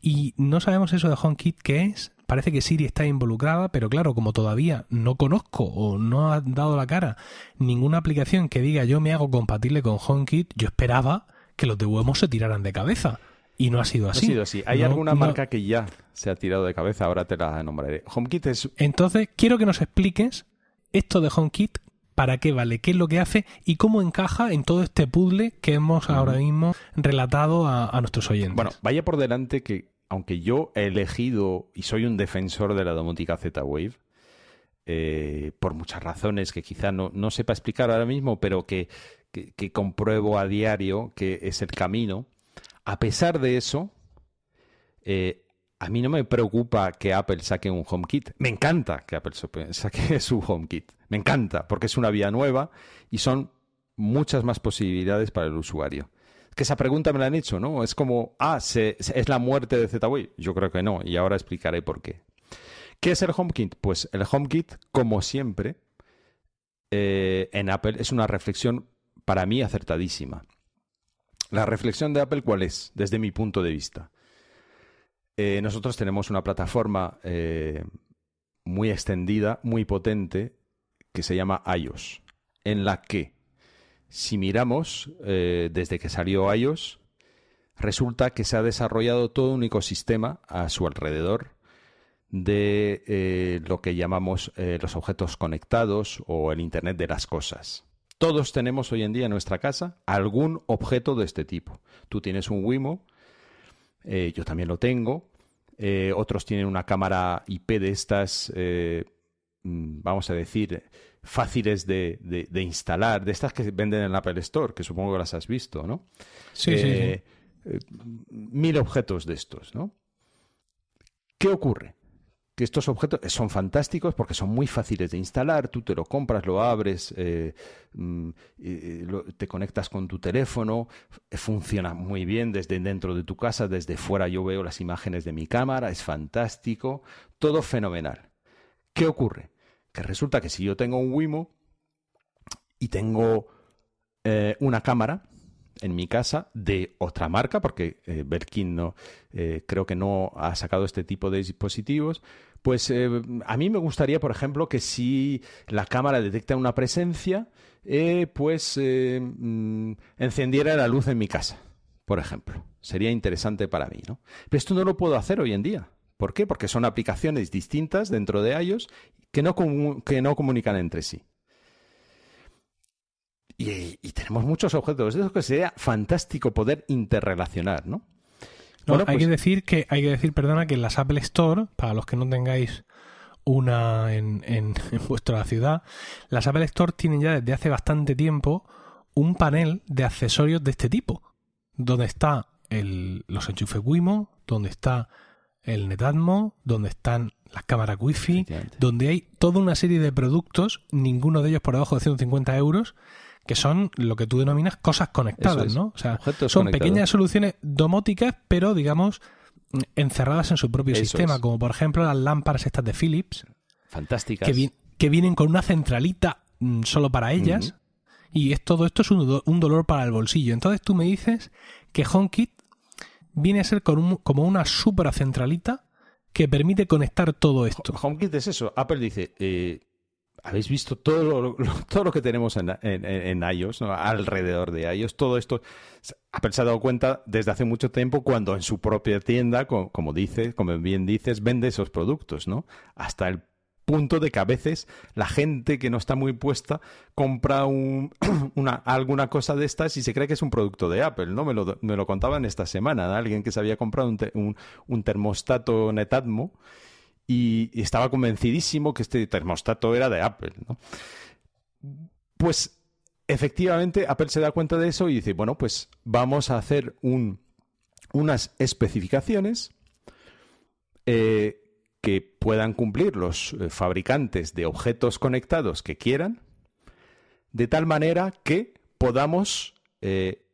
Y no sabemos eso de HomeKit qué es. Parece que Siri está involucrada, pero claro, como todavía no conozco o no ha dado la cara ninguna aplicación que diga yo me hago compatible con HomeKit, yo esperaba que los de Wemo se tiraran de cabeza. Y no ha sido así. ha sido así. Hay alguna marca que ya se ha tirado de cabeza, ahora te la nombraré. HomeKit es... Entonces, quiero que nos expliques esto de HomeKit, para qué vale, qué es lo que hace y cómo encaja en todo este puzzle que hemos ahora mismo relatado a, nuestros oyentes. Bueno, vaya por delante que, aunque yo he elegido y soy un defensor de la domótica Z-Wave, eh, por muchas razones que quizá no, no, sepa explicar ahora mismo, pero que, que compruebo a diario que es el camino, a pesar de eso, eh, a mí no me preocupa que Apple saque un HomeKit. Me encanta que Apple saque *laughs* su HomeKit. Me encanta, porque es una vía nueva y son muchas más posibilidades para el usuario. Que esa pregunta me la han hecho, ¿no? Es como, ah, ¿es la muerte de Z-Wave? Yo creo que no, y ahora explicaré por qué. ¿Qué es el HomeKit? Pues el HomeKit, como siempre, eh, en Apple es una reflexión para mí acertadísima. La reflexión de Apple, ¿cuál es? Desde mi punto de vista. Eh, nosotros tenemos una plataforma eh, muy extendida, muy potente, que se llama iOS, en la que, si miramos eh, desde que salió iOS, resulta que se ha desarrollado todo un ecosistema a su alrededor de lo que llamamos los objetos conectados o el Internet de las cosas. Todos tenemos hoy en día en nuestra casa algún objeto de este tipo. Tú tienes un Wimo, yo también lo tengo, eh, otros tienen una cámara IP de estas, eh, mm, vamos a decir, fáciles de, instalar, de estas que venden en Apple Store, que supongo que las has visto, ¿no? Sí, sí, Mil objetos de estos, ¿no? ¿Qué ocurre? Estos objetos son fantásticos porque son muy fáciles de instalar, tú te lo compras, lo abres, eh, mm, te conectas con tu teléfono, funciona muy bien desde dentro de tu casa, desde fuera yo veo las imágenes de mi cámara, es fantástico, todo fenomenal. ¿Qué ocurre? Que resulta que si yo tengo un Wimo y tengo eh, una cámara, en mi casa de otra marca, porque eh, Belkin no, eh, creo que no ha sacado este tipo de dispositivos, pues eh, a mí me gustaría, por ejemplo, que si la cámara detecta una presencia, pues mm, encendiera la luz en mi casa, por ejemplo. Sería interesante para mí, ¿no? Pero esto no lo puedo hacer hoy en día. ¿Por qué? Porque son aplicaciones distintas dentro de iOS que no, que no comunican entre sí. Y, tenemos muchos objetos. Eso que sería fantástico poder interrelacionar, ¿no? Hay que pues decir que, hay que decir, perdona, que en las Apple Store, para los que no tengáis una en, *laughs* en, vuestra ciudad, las Apple Store tienen ya desde hace bastante tiempo un panel de accesorios de este tipo, donde está el, los enchufes Wimo, donde está el Netatmo, donde están las cámaras Wi-Fi, donde hay toda una serie de productos, ninguno de ellos por debajo de 150 euros, que son lo que tú denominas cosas conectadas, ¿no? O sea, son pequeñas soluciones domóticas, pero digamos encerradas en su propio sistema, como por ejemplo las lámparas estas de Philips. Fantásticas. Que, vienen con una centralita mm, solo para ellas. Y es, todo esto es un, dolor para el bolsillo. Entonces tú me dices que HomeKit viene a ser como una super centralita que permite conectar todo esto. HomeKit es eso. Apple dice, eh, habéis visto todo lo, *laughs* todo lo que tenemos en, en, iOS, alrededor de iOS, todo esto. Apple se ha dado cuenta desde hace mucho tiempo cuando en su propia tienda, como, dices, como bien dices, vende esos productos, ¿no? Hasta el punto de que a veces la gente que no está muy puesta compra un, *clears throat* una, alguna cosa de estas y se cree que es un producto de Apple, ¿no? Me lo, me lo contaban esta semana, alguien que se había comprado un, un, un termostato Netatmo y, estaba convencidísimo que este termostato era de Apple. Pues efectivamente Apple se da cuenta de eso y dice, bueno, pues vamos a hacer un, unas especificaciones eh, que puedan cumplir los eh, fabricantes de objetos conectados que quieran, de tal manera que podamos eh,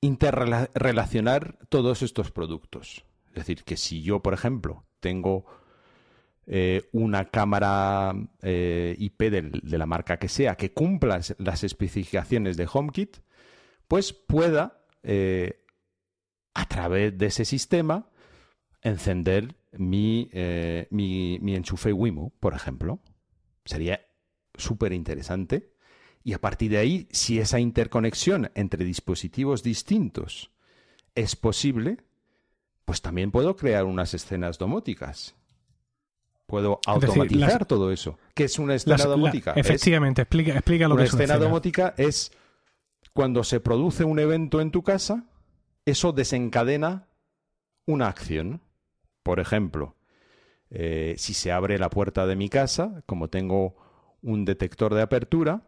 interrelacionar todos estos productos. Es decir, que si yo, por ejemplo, tengo eh, una cámara eh, IP de, la marca que sea que cumpla las especificaciones de HomeKit, pues pueda, eh, a través de ese sistema, encender mi, mi, mi enchufe Wimo, por ejemplo. Sería súper interesante. Y a partir de ahí, si esa interconexión entre dispositivos distintos es posible, pues también puedo crear unas escenas domóticas. Puedo automatizar todo eso. ¿Qué es una escena domótica? efectivamente, explica, explica lo que es una escena domótica. es cuando se produce un evento en tu casa, eso desencadena una acción. Por ejemplo, eh, si se abre la puerta de mi casa, como tengo un detector de apertura,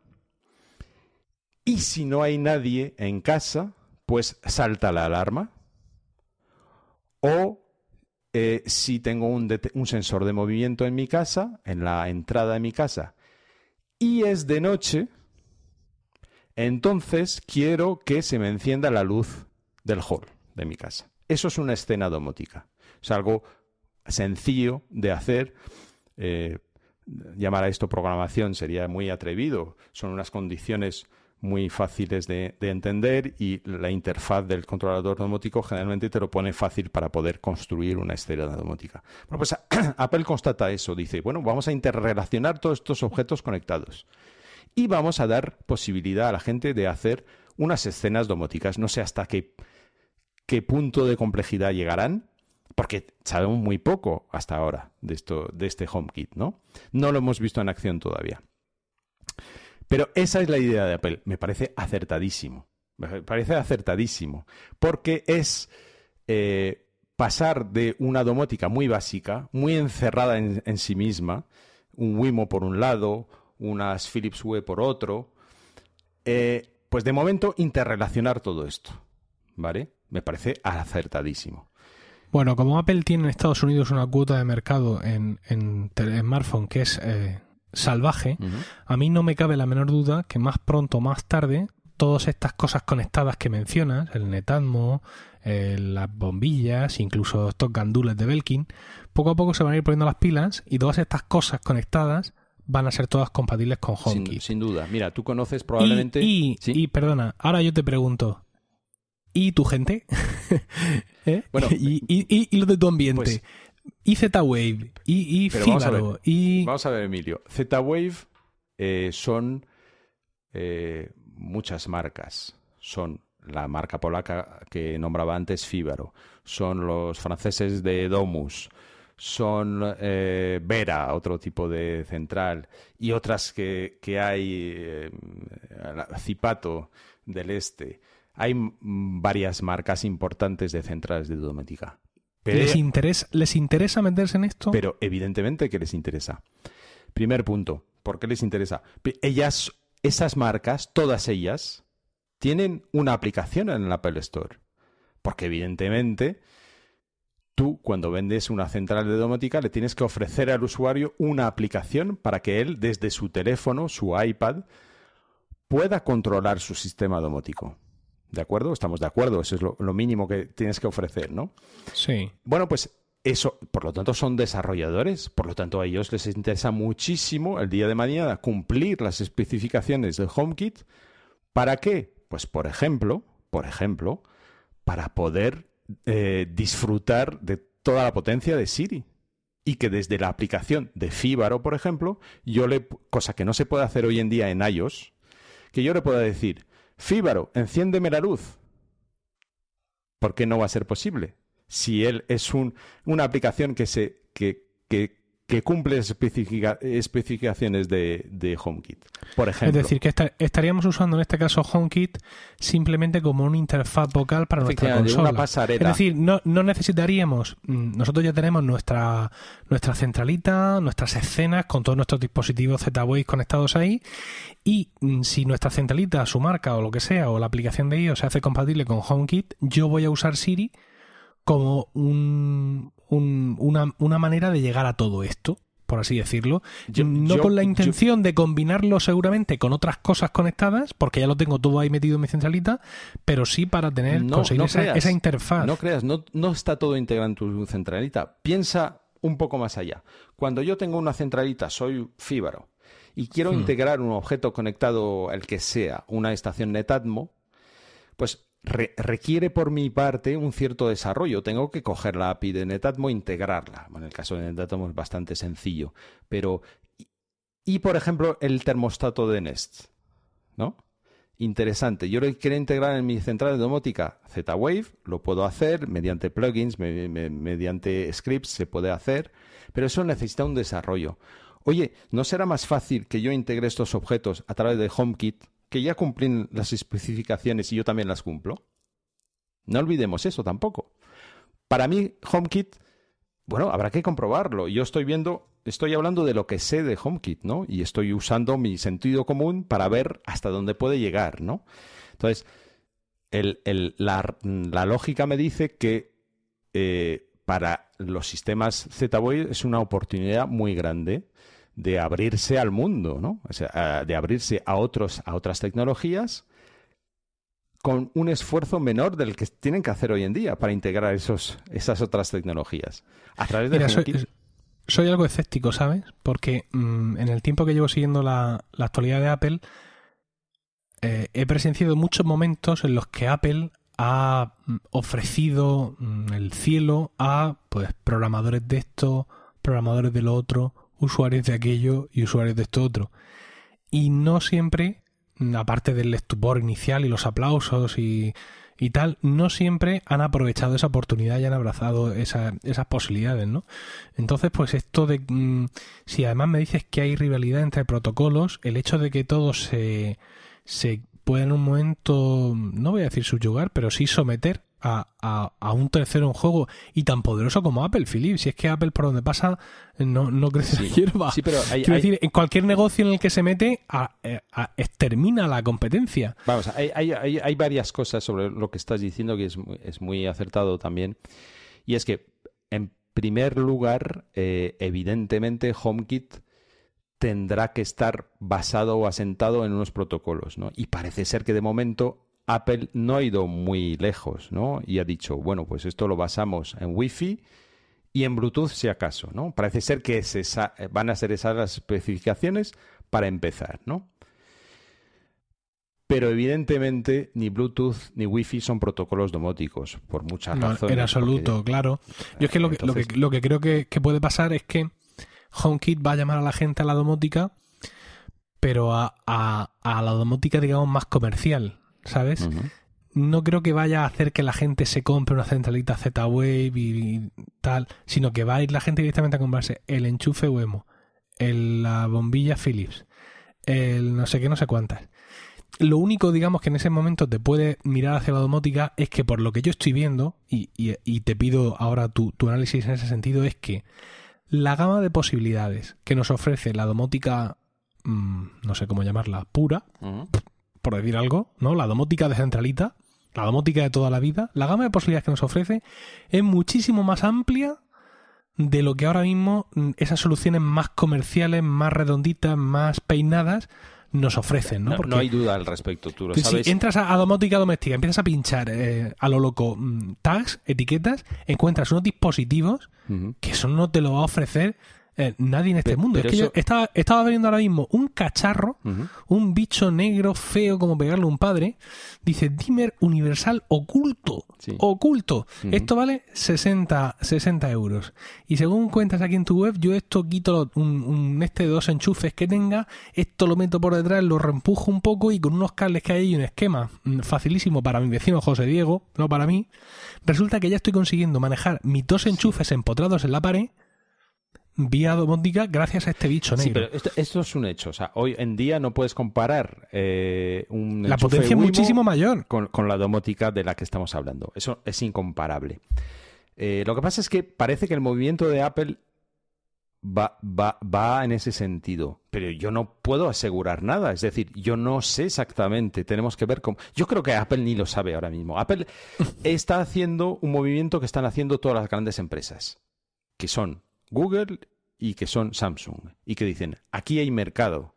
y si no hay nadie en casa, pues salta la alarma. O eh, si tengo un, un, sensor de movimiento en mi casa, en la entrada de mi casa, y es de noche, entonces quiero que se me encienda la luz del hall de mi casa. Eso es una escena domótica. Es algo sencillo de hacer. Eh, llamar a esto programación sería muy atrevido. Son unas condiciones muy fáciles de, entender y la interfaz del controlador domótico generalmente te lo pone fácil para poder construir una escena domótica. Bueno, pues *clears throat* Apple constata eso, dice, bueno, vamos a interrelacionar todos estos objetos conectados y vamos a dar posibilidad a la gente de hacer unas escenas domóticas. No sé hasta qué, qué punto de complejidad llegarán, porque sabemos muy poco hasta ahora de, esto, de este HomeKit, ¿no? No lo hemos visto en acción todavía. Pero esa es la idea de Apple. Me parece acertadísimo. Me parece acertadísimo. Porque es eh, pasar de una domótica muy básica, muy encerrada en, sí misma, un Wimo por un lado, unas Philips Hue por otro, eh, pues de momento interrelacionar todo esto. ¿Vale? Me parece acertadísimo. Bueno, como Apple tiene en Estados Unidos una cuota de mercado en, en, smartphone que es eh, salvaje, a mí no me cabe la menor duda que más pronto o más tarde todas estas cosas conectadas que mencionas, el Netatmo, las bombillas, incluso estos gandules de Belkin, poco a poco se van a ir poniendo las pilas y todas estas cosas conectadas van a ser todas compatibles con HomeKit. Sin, duda. Mira, tú conoces probablemente... Y, y, perdona, ahora yo te pregunto, ¿y tu gente? *laughs* ¿Eh? Bueno, *laughs* ¿Y, y, lo de tu ambiente? Pues y Z-Wave, y, y vamos a, ver, y... vamos a ver, Emilio. Z-Wave eh, son eh, muchas marcas. Son la marca polaca que nombraba antes Fíbaro. Son los franceses de Domus. Son eh, Vera, otro tipo de central. Y otras que, que hay, Zipato del Este. Hay varias marcas importantes de centrales de domótica. ¿Les, interesa, ¿Les interesa meterse en esto? Pero evidentemente que les interesa. Primer punto, ¿por qué les interesa? Ellas, esas marcas, todas ellas, tienen una aplicación en el Apple Store. Porque evidentemente tú cuando vendes una central de domótica le tienes que ofrecer al usuario una aplicación para que él desde su teléfono, su iPad, pueda controlar su sistema domótico. ¿De acuerdo? Estamos de acuerdo, eso es lo, mínimo que tienes que ofrecer, ¿no? Sí. Bueno, pues eso, por lo tanto, son desarrolladores, por lo tanto, a ellos les interesa muchísimo el día de mañana cumplir las especificaciones del HomeKit. ¿Para qué? Pues, por ejemplo, por ejemplo, para poder eh, disfrutar de toda la potencia de Siri. Y que desde la aplicación de Fíbaro, por ejemplo, yo le, cosa que no se puede hacer hoy en día en iOS, que yo le pueda decir, Fíbaro, enciéndeme la luz. ¿Por qué no va a ser posible? Si él es un, una aplicación que, se, que, que que cumple especificaciones de, HomeKit, por ejemplo. Es decir, que estaríamos usando en este caso HomeKit simplemente como una interfaz vocal para nuestra consola. Es decir, no, no necesitaríamos, mm, nosotros ya tenemos nuestra, nuestra centralita, nuestras escenas con todos nuestros dispositivos Z-Wave conectados ahí y mm, si nuestra centralita, su marca o lo que sea, o la aplicación de ellos se hace compatible con HomeKit, yo voy a usar Siri como un, una, una, manera de llegar a todo esto, por así decirlo. no con la intención de combinarlo seguramente con otras cosas conectadas, porque ya lo tengo todo ahí metido en mi centralita, pero sí para tener conseguir esa, interfaz. No creas, no, no está todo integrado en tu centralita. Piensa un poco más allá. Cuando yo tengo una centralita, soy fíbaro, y quiero Hmm. integrar un objeto conectado, el que sea, una estación Netatmo, pues re- requiere por mi parte un cierto desarrollo. Tengo que coger la API de Netatmo e integrarla. Bueno, en el caso de Netatmo es bastante sencillo. Pero, y, por ejemplo, el termostato de Nest, ¿no? Interesante. Yo lo quiero integrar en mi central de domótica Z-Wave, lo puedo hacer mediante plugins, me- me- mediante scripts se puede hacer, pero eso necesita un desarrollo. Oye, ¿no será más fácil que yo integre estos objetos a través de HomeKit, que ya cumplen las especificaciones y yo también las cumplo? No olvidemos eso tampoco. Para mí, HomeKit, bueno, habrá que comprobarlo. Yo estoy viendo, estoy hablando de lo que sé de HomeKit, ¿no? Y estoy usando mi sentido común para ver hasta dónde puede llegar, ¿no? Entonces, la, la lógica me dice que eh, para los sistemas Z-Wave es una oportunidad muy grande de abrirse al mundo, ¿no? O sea, de abrirse a otros, a otras tecnologías con un esfuerzo menor del que tienen que hacer hoy en día para integrar esos, esas otras tecnologías. A través de Mira, soy, algo escéptico, ¿sabes? Porque mm, en el tiempo que llevo siguiendo la, la actualidad de Apple, eh, he presenciado muchos momentos en los que Apple ha mm, ofrecido mm, el cielo a pues programadores de esto, programadores de lo otro, usuarios de aquello y usuarios de esto otro. Y no siempre, aparte del estupor inicial y los aplausos y, y tal, no siempre han aprovechado esa oportunidad y han abrazado esa- esas posibilidades, ¿no? Entonces, pues esto de... mm, si además me dices que hay rivalidad entre protocolos, el hecho de que todos se, se puedan en un momento, no voy a decir subyugar, pero sí someter a, a- a un tercero en juego y tan poderoso como Apple, Philip. Si es que Apple por donde pasa no, no crece la hierba. Sí, pero hay- Quiero hay- decir, en cualquier negocio en el que se mete, a- eh, extermina la competencia. Vamos, hay, hay, varias cosas sobre lo que estás diciendo que es, muy- es muy acertado también. Y es que, en primer lugar, eh, evidentemente HomeKit tendrá que estar basado o asentado en unos protocolos, ¿no? Y parece ser que de momento Apple no ha ido muy lejos, ¿no? Y ha dicho, bueno, pues esto lo basamos en Wi-Fi y en Bluetooth si acaso, ¿no? Parece ser que es esa- van a ser esas las especificaciones para empezar, ¿no? Pero evidentemente ni Bluetooth ni Wi-Fi son protocolos domóticos, por muchas No, razones. en absoluto, porque- claro. Yo es que lo que, lo que, Entonces- lo que creo que, que puede pasar es que HomeKit va a llamar a la gente a la domótica, pero a, a- a la domótica, digamos, más comercial, ¿sabes? No creo que vaya a hacer que la gente se compre una centralita Z-Wave y, y tal, sino que va a ir la gente directamente a comprarse el enchufe Wemo, el- la bombilla Philips, el no sé qué, no sé cuántas. Lo único, digamos, que en ese momento te puede mirar hacia la domótica es que por lo que yo estoy viendo, y, y- y te pido ahora tu, tu análisis en ese sentido, es que la gama de posibilidades que nos ofrece la domótica, mm, no sé cómo llamarla, pura. Por decir algo, ¿no? La domótica de centralita, la domótica de toda la vida, la gama de posibilidades que nos ofrece es muchísimo más amplia de lo que ahora mismo mm, esas soluciones más comerciales, más redonditas, más peinadas nos ofrecen, ¿no? Porque no hay duda al respecto, tú lo si sabes. entras a, a domótica doméstica, empiezas a pinchar eh, a lo loco mm, tags, etiquetas, encuentras unos dispositivos que eso no te lo va a ofrecer eh, nadie en este mundo. Es que yo estaba, estaba viendo ahora mismo un cacharro un bicho negro feo como pegarle a un padre, dice Dimmer Universal oculto. Sí. Oculto. Esto vale 60, 60 euros. Y según cuentas aquí en tu web, yo esto quito lo- un, un este de dos enchufes que tenga, esto lo meto por detrás, lo reempujo un poco y con unos cables que hay y un esquema mm, facilísimo para mi vecino José Diego, no para mí, resulta que ya estoy consiguiendo manejar mis dos enchufes empotrados en la pared vía domótica gracias a este bicho negro. Sí, pero esto, esto es un hecho. O sea, hoy en día no puedes comparar eh, un la potencia Wimo muchísimo mayor. con, con la domótica de la que estamos hablando. Eso es incomparable. Eh, lo que pasa es que parece que el movimiento de Apple va, va, va en ese sentido, pero yo no puedo asegurar nada. Es decir, yo no sé exactamente. Tenemos que ver cómo. Yo creo que Apple ni lo sabe ahora mismo. Apple *laughs* está haciendo un movimiento que están haciendo todas las grandes empresas, que son Google y que son Samsung, y que dicen, aquí hay mercado.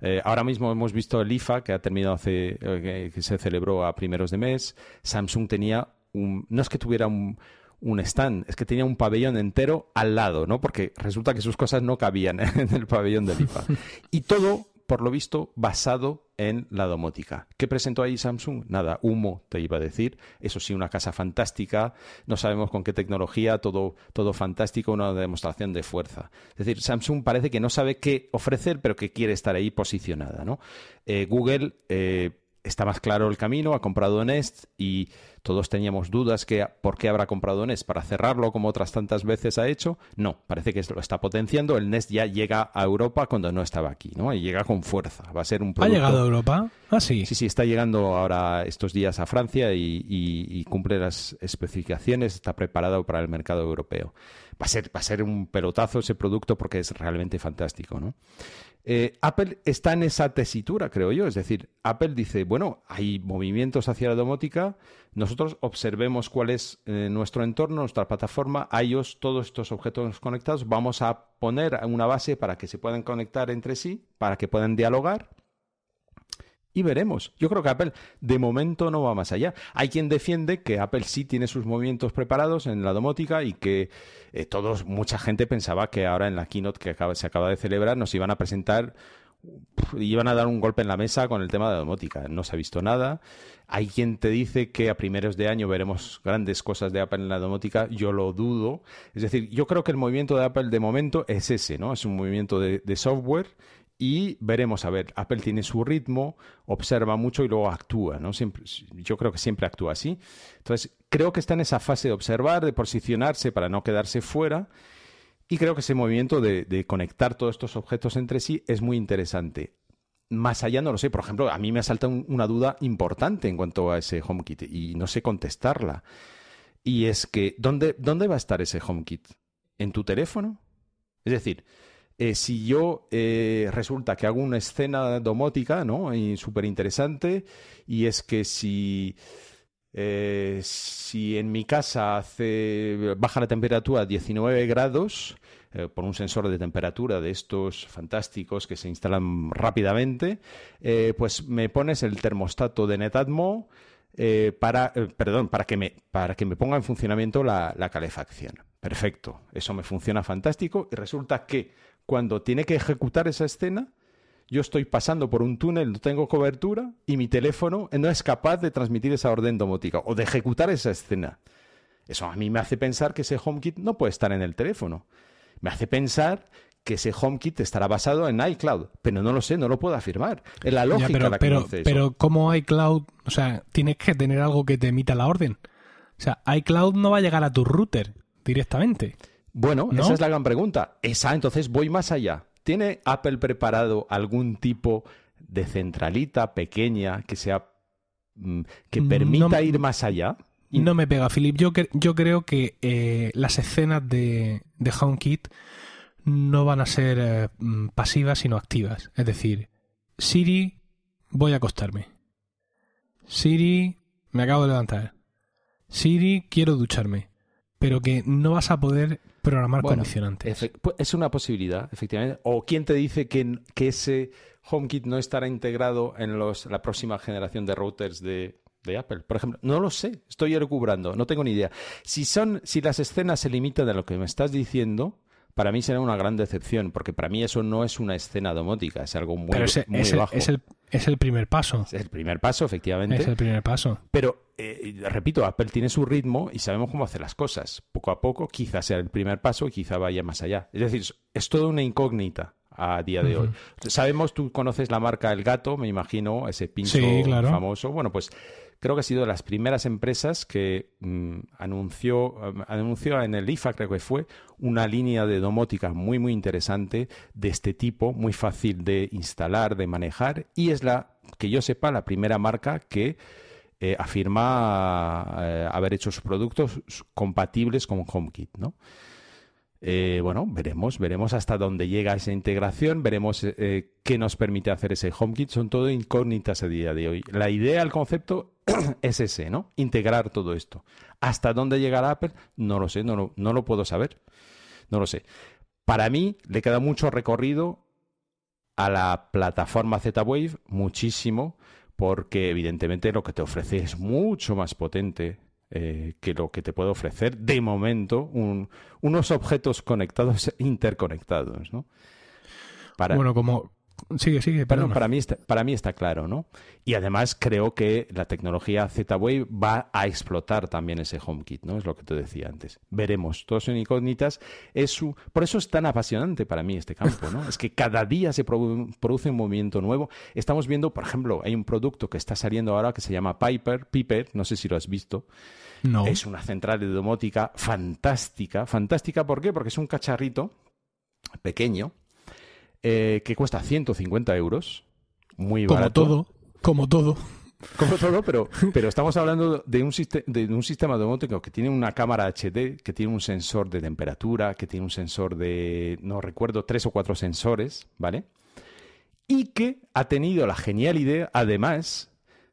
Eh, ahora mismo hemos visto el IFA que ha terminado hace, eh, que, se celebró a primeros de mes. Samsung tenía un, no es que tuviera un, un stand, es que tenía un pabellón entero al lado, ¿no? Porque resulta que sus cosas no cabían *laughs* en el pabellón del IFA. Y todo, por lo visto, basado en la domótica. ¿Qué presentó ahí Samsung? Nada, humo, te iba a decir. Eso sí, una casa fantástica, no sabemos con qué tecnología, todo, todo fantástico, una demostración de fuerza. Es decir, Samsung parece que no sabe qué ofrecer, pero que quiere estar ahí posicionada, ¿no? Eh, Google... Eh, está más claro el camino, ha comprado Nest y todos teníamos dudas que por qué habrá comprado Nest para cerrarlo como otras tantas veces ha hecho. No, parece que lo está potenciando. El Nest ya llega a Europa cuando no estaba aquí, ¿no? Y llega con fuerza. Va a ser un ¿Ha llegado a Europa? Ah, sí. Sí, sí, está llegando ahora estos días a Francia y, cumple las especificaciones, está preparado para el mercado europeo. Va a ser, va a ser un pelotazo ese producto porque es realmente fantástico, ¿no? Eh, Apple está en esa tesitura, creo yo. Es decir, Apple dice, bueno, hay movimientos hacia la domótica, nosotros observemos cuál es eh, nuestro entorno, nuestra plataforma, iOS, todos estos objetos conectados, vamos a poner una base para que se puedan conectar entre sí, para que puedan dialogar y veremos. Yo creo que Apple de momento no va más allá. Hay quien defiende que Apple sí tiene sus movimientos preparados en la domótica y que eh, todos, mucha gente pensaba que ahora en la keynote que se acaba de celebrar nos iban a presentar iban a dar un golpe en la mesa con el tema de la domótica. No se ha visto nada. Hay quien te dice que a primeros de año veremos grandes cosas de Apple en la domótica. Yo lo dudo. Es decir, yo creo que el movimiento de Apple de momento es ese, ¿no? Es un movimiento de software y veremos, a ver, Apple tiene su ritmo, observa mucho y luego actúa, ¿no? Siempre, yo creo que siempre actúa así. Entonces, creo que está en esa fase de observar, de posicionarse para no quedarse fuera y creo que ese movimiento de, conectar todos estos objetos entre sí es muy interesante. Más allá no lo sé, por ejemplo, a mí me ha saltado una duda importante en cuanto a ese HomeKit y no sé contestarla. Y es que, ¿dónde, dónde va a estar ese HomeKit? ¿En tu teléfono? Es decir, eh, si yo eh, resulta que hago una escena domótica, ¿no? Súper interesante, y es que si, eh, si en mi casa hace, baja la temperatura a 19 grados, por un sensor de temperatura de estos fantásticos que se instalan rápidamente, pues me pones el termostato de Netatmo para, perdón, para que, me, para que me ponga en funcionamiento la calefacción. Perfecto, eso me funciona fantástico y resulta que cuando tiene que ejecutar esa escena, yo estoy pasando por un túnel, no tengo cobertura y mi teléfono no es capaz de transmitir esa orden domótica o de ejecutar esa escena. Eso a mí me hace pensar que ese HomeKit no puede estar en el teléfono. Me hace pensar que ese HomeKit estará basado en iCloud, pero no lo sé, no lo puedo afirmar. Es la lógica pero, la que pero, pero como iCloud, o sea, tienes que tener algo que te emita la orden. O sea, iCloud no va a llegar a tu router directamente. Bueno, esa es la gran pregunta. Esa, entonces voy más allá. ¿Tiene Apple preparado algún tipo de centralita pequeña que sea mm, que permita ir más allá? No me pega, Philip. Yo, yo creo que eh, las escenas de, de HomeKit no van a ser eh, mm, pasivas, sino activas. Es decir, Siri, voy a acostarme. Siri, me acabo de levantar. Siri, quiero ducharme. Pero que no vas a poder Programar condicionantes. Pues, es una posibilidad, efectivamente. ¿O quién te dice que, que ese HomeKit no estará integrado en los, la próxima generación de routers de, de Apple, por ejemplo. No lo sé, estoy recubrando, no tengo ni idea. Si son, si las escenas se limitan a lo que me estás diciendo, para mí será una gran decepción, porque para mí eso no es una escena domótica, es algo muy, muy es bajo. es, el, es el primer paso. Es el primer paso, efectivamente. Es el primer paso. Pero, eh, repito, Apple tiene su ritmo y sabemos cómo hacer las cosas. Poco a poco, quizás sea el primer paso y quizá vaya más allá. Es decir, es toda una incógnita a día de hoy. Sabemos, tú conoces la marca El Gato, me imagino, ese pincho famoso. Bueno, pues creo que ha sido de las primeras empresas que mm, anunció, um, anunció en el IFA, creo que fue, una línea de domótica muy, muy interesante de este tipo, muy fácil de instalar, de manejar, y es la, que yo sepa, la primera marca que eh, afirma eh, haber hecho sus productos compatibles con HomeKit, ¿no? Eh, bueno, veremos, veremos hasta dónde llega esa integración, veremos eh, qué nos permite hacer ese HomeKit. Son todo incógnitas a día de hoy. La idea, el concepto *clears throat* es ese, ¿no? Integrar todo esto. ¿Hasta dónde llegará Apple? No lo sé, no lo, no lo puedo saber. No lo sé. Para mí le queda mucho recorrido a la plataforma Z-Wave, muchísimo, porque evidentemente lo que te ofrece es mucho más potente eh, que lo que te puede ofrecer de momento unos objetos conectados interconectados, ¿no? Bueno, como, Sigue, sigue, perdón. Para mí, está, para mí está claro, ¿no? Y además creo que la tecnología Z-Wave va a explotar también ese HomeKit, ¿no? Es lo que te decía antes. Veremos. Todos son incógnitas. Es su... Por eso es tan apasionante para mí este campo, ¿no? *laughs* es que cada día se produce un movimiento nuevo. Estamos viendo, por ejemplo, hay un producto que está saliendo ahora que se llama Piper, Piper, no sé si lo has visto. No. Es una central de domótica fantástica. Fantástica, ¿por qué? Porque es un cacharrito pequeño eh, que cuesta 150 euros. Muy barato. Como todo, como todo. Como todo, pero, *laughs* pero estamos hablando de un, de un sistema domótico que tiene una cámara HD, que tiene un sensor de temperatura, que tiene un sensor de, no recuerdo, tres o cuatro sensores, ¿vale? Y que ha tenido la genial idea, además,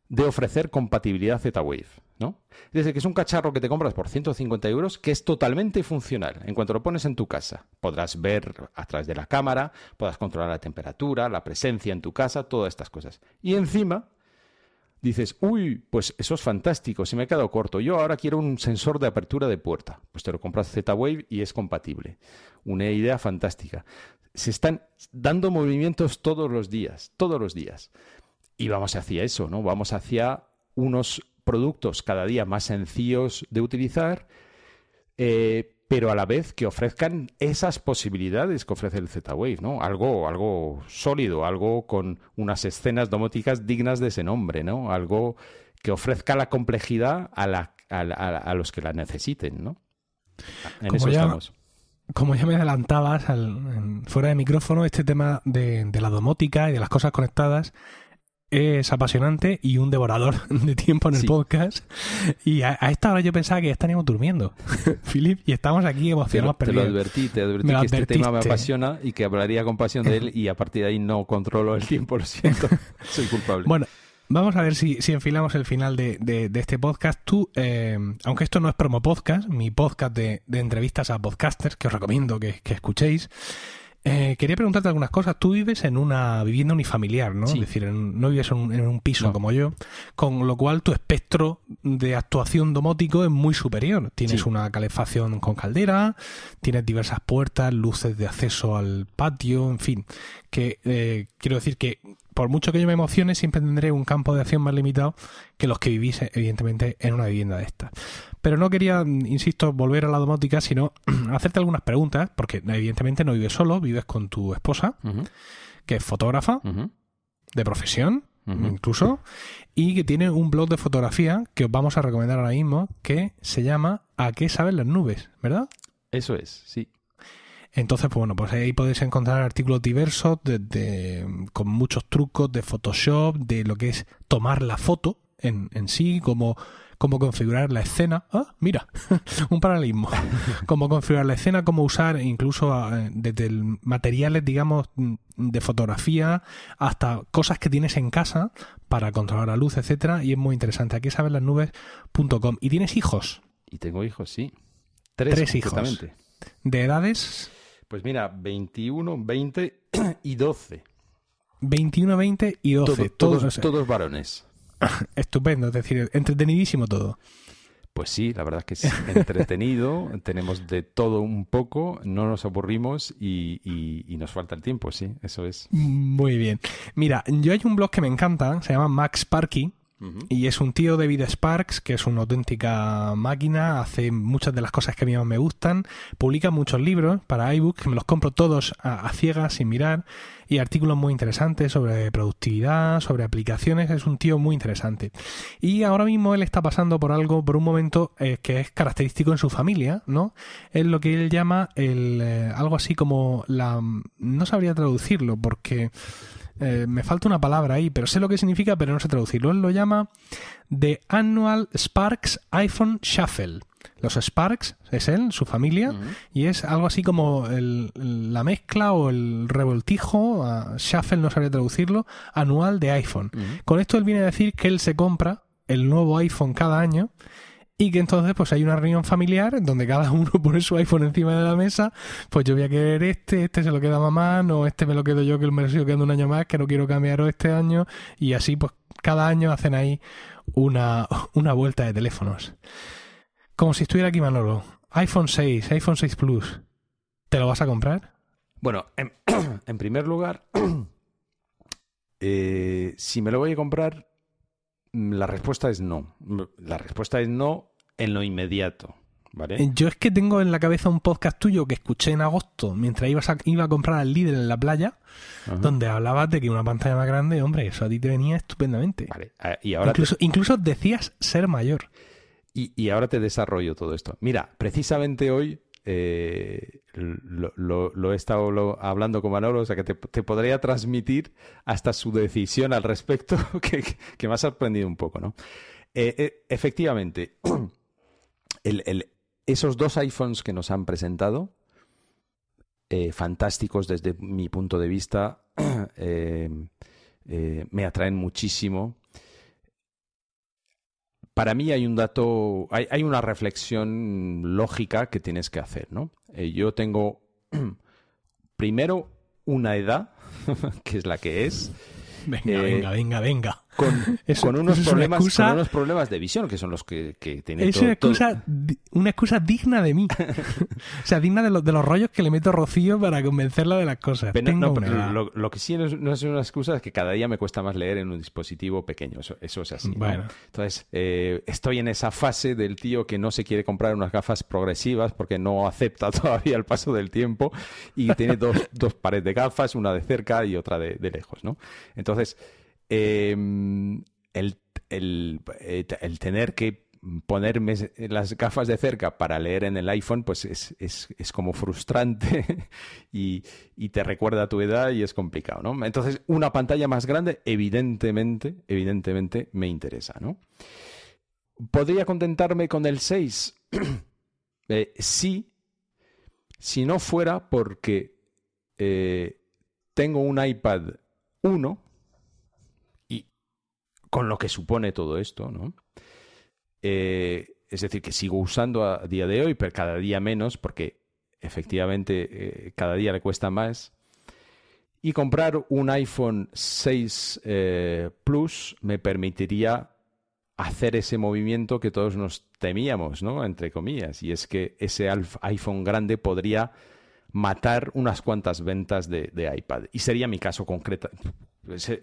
de ofrecer compatibilidad Z-Wave. ¿No? Desde que es un cacharro que te compras por 150 euros que es totalmente funcional. En cuanto lo pones en tu casa, podrás ver a través de la cámara, podrás controlar la temperatura, la presencia en tu casa, todas estas cosas. Y encima dices, uy, pues eso es fantástico, se me ha quedado corto. Yo ahora quiero un sensor de apertura de puerta. Pues te lo compras Z-Wave y es compatible. Una idea fantástica. Se están dando movimientos todos los días, todos los días. Y vamos hacia eso, ¿no? Vamos hacia unos productos cada día más sencillos de utilizar, eh, pero a la vez que ofrezcan esas posibilidades que ofrece el Z-Wave, ¿no? Algo, algo sólido, algo con unas escenas domóticas dignas de ese nombre, ¿no? Algo que ofrezca la complejidad a, la, a, los que la necesiten, ¿no? En como eso ya, estamos. Como ya me adelantabas al, fuera de micrófono, este tema de, de la domótica y de las cosas conectadas es apasionante y un devorador *laughs* de tiempo en el podcast. Y a, esta hora yo pensaba que ya estaríamos durmiendo, *laughs* Philip, y estamos aquí emocionados. Te, te lo advertí, te advertí que este tema me apasiona y que hablaría con pasión de él y a partir de ahí no controlo el tiempo, lo siento, *laughs* soy culpable. Bueno, Vamos a ver si, si, enfilamos el final de, de, este podcast. Tú, eh, aunque esto no es promo podcast, mi podcast de, de entrevistas a podcasters, que os recomiendo que, que escuchéis, eh, quería preguntarte algunas cosas. Tú vives en una vivienda unifamiliar, ¿no? Es decir, no vives en un, piso como yo, con lo cual tu espectro de actuación domótico es muy superior. Tienes una calefacción con caldera, tienes diversas puertas, luces de acceso al patio, en fin. Que eh, quiero decir que por mucho que yo me emocione, siempre tendré un campo de acción más limitado que los que vivís, evidentemente, en una vivienda de esta. Pero no quería, insisto, volver a la domótica, sino *clears throat* hacerte algunas preguntas, porque evidentemente no vives solo, vives con tu esposa, que es fotógrafa, de profesión, incluso, y que tiene un blog de fotografía que os vamos a recomendar ahora mismo, que se llama ¿A qué saben las nubes? ¿Verdad? Eso es, sí. Entonces, pues bueno, pues ahí podéis encontrar artículos diversos con muchos trucos de Photoshop, de lo que es tomar la foto en, en sí, como cómo configurar la escena. Ah, mira, *laughs* un paralelismo. *laughs* cómo configurar la escena, cómo usar incluso ah, desde materiales, digamos, de fotografía hasta cosas que tienes en casa para controlar la luz, etcétera, y es muy interesante. Aquí sabes las nubes.com. ¿Y tienes hijos? Y tengo hijos, sí. Tres, Tres hijos. ¿De edades? Pues mira, 21, 20 *clears throat* y 12. 21, 20 y 12. todos, todos, varones. *laughs* Estupendo, es decir, entretenidísimo todo. Pues sí, la verdad es que es entretenido, *laughs* tenemos de todo un poco, no nos aburrimos y, y, nos falta el tiempo, sí, eso es. Muy bien. Mira, yo hay un blog que me encanta, se llama Max Parky, y es un tío, David Sparks, que es una auténtica máquina, hace muchas de las cosas que a mí me gustan, publica muchos libros para iBook, que me los compro todos a, ciegas, sin mirar, y artículos muy interesantes sobre productividad, sobre aplicaciones, es un tío muy interesante. Y ahora mismo él está pasando por algo, por un momento eh, que es característico en su familia, ¿no? Es lo que él llama el, eh, algo así como la... no sabría traducirlo porque... Eh, me falta una palabra ahí, pero sé lo que significa, pero no sé traducirlo. Él lo llama The Annual Sparks iPhone Shuffle. Los Sparks es él, su familia, y es algo así como la mezcla o el revoltijo, Shuffle no sabría traducirlo, anual de iPhone. Con esto él viene a decir que él se compra el nuevo iPhone cada año y que entonces pues hay una reunión familiar en donde cada uno *laughs* pone su iPhone encima de la mesa, pues yo voy a querer este, este se lo queda mamá, no, este me lo quedo yo que me lo sigo quedando un año más, que no quiero cambiarlo este año, y así pues cada año hacen ahí una, *laughs* una vuelta de teléfonos. como si estuviera aquí Manolo. iPhone 6, iPhone 6 Plus. ¿Te lo vas a comprar? Bueno, en, *clears throat* primer lugar, *clears throat* eh, si me lo voy a comprar, la respuesta es no. La respuesta es no en lo inmediato. ¿Vale? Eh, Yo es que tengo en la cabeza un podcast tuyo que escuché en agosto mientras ibas a- iba a comprar al líder en la playa, Ajá. donde hablabas de que una pantalla más grande, hombre, eso a ti te venía estupendamente. Vale, y ahora te- incluso, incluso decías ser mayor. Y, y ahora te desarrollo todo esto. Mira, precisamente hoy eh, lo, he estado hablando con Manolo, o sea que te, podría transmitir hasta su decisión al respecto, *laughs* que, que me ha sorprendido un poco, ¿no? Eh, eh, efectivamente, *clears throat* esos dos iPhones que nos han presentado, fantásticos desde mi punto de vista, *clears throat* me atraen muchísimo para mí hay un dato, hay, hay una reflexión lógica que tienes que hacer, ¿no? Eh, yo tengo *clears throat* primero una edad, *laughs* que es la que es, Venga, Eh, venga, venga, venga. Con, *laughs* Eso- con unos problemas, excusa- con unos problemas de visión, que son los que, que tiene Es todo- una todo- excusa, di- una excusa digna de mí. *laughs* o sea, digna de, los- de los rollos que le meto a Rocío para convencerla de las cosas. Pero no- Tengo no, pero lo, lo que sí no es, no es una excusa es que cada día me cuesta más leer en un dispositivo pequeño. Eso, eso es así. Entonces, eh, estoy en esa fase del tío que no se quiere comprar unas gafas progresivas porque no acepta *laughs* todavía el paso del tiempo y tiene dos, dos pares de gafas, una de cerca y otra de, de lejos, ¿no? Entonces, eh, el, el, eh, el tener que ponerme las gafas de cerca para leer en el iPhone, pues es, es, es como frustrante *laughs* y, y te recuerda a tu edad y es complicado, ¿no? Entonces, una pantalla más grande, evidentemente, evidentemente me interesa, ¿no? ¿Podría contentarme con el 6? *clears throat* Eh, sí, si no fuera porque eh, tengo un iPad 1 y con lo que supone todo esto, ¿no? Eh, es decir, que sigo usando a día de hoy, pero cada día menos, porque efectivamente eh, cada día le cuesta más. Y comprar un iPhone 6 eh, Plus me permitiría hacer ese movimiento que todos nos temíamos, ¿no? Entre comillas. Y es que ese iPhone grande podría matar unas cuantas ventas de, de iPad. Y sería mi caso concreto.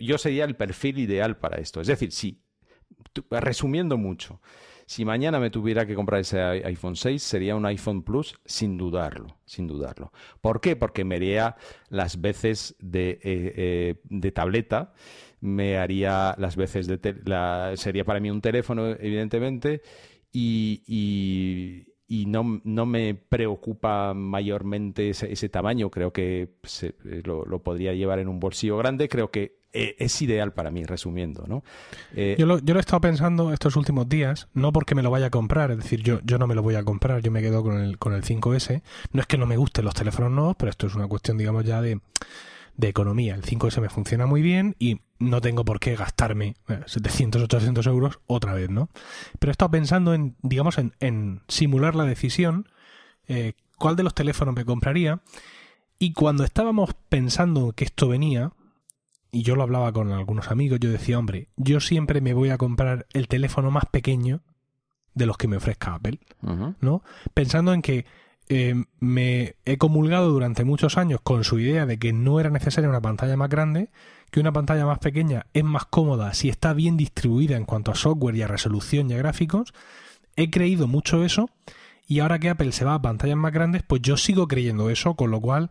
Yo sería el perfil ideal para esto. Es decir, si, resumiendo mucho, si mañana me tuviera que comprar ese iPhone 6, sería un iPhone Plus sin dudarlo, sin dudarlo. ¿Por qué? Porque me haría las veces de, eh, eh, de tableta, me haría las veces de... la- sería para mí un teléfono, evidentemente, y, y- y no, no me preocupa mayormente ese, ese tamaño. Creo que se- lo, lo podría llevar en un bolsillo grande. Creo que eh, es ideal para mí, resumiendo, ¿no? Eh, Yo lo, yo lo he estado pensando estos últimos días, no porque me lo vaya a comprar, es decir, yo, yo no me lo voy a comprar, yo me quedo con el, con el 5S. No es que no me gusten los teléfonos nuevos, pero esto es una cuestión, digamos, ya de, de economía. El 5S me funciona muy bien y no tengo por qué gastarme eh, 700, 800 euros otra vez, ¿no? Pero he estado pensando en, digamos, en, en simular la decisión, eh, cuál de los teléfonos me compraría. Y cuando estábamos pensando que esto venía, y yo lo hablaba con algunos amigos, yo decía, hombre, yo siempre me voy a comprar el teléfono más pequeño de los que me ofrezca Apple. ¿no? Pensando en que eh, me he comulgado durante muchos años con su idea de que no era necesaria una pantalla más grande, que una pantalla más pequeña es más cómoda si está bien distribuida en cuanto a software y a resolución y a gráficos. He creído mucho eso y ahora que Apple se va a pantallas más grandes, pues yo sigo creyendo eso, con lo cual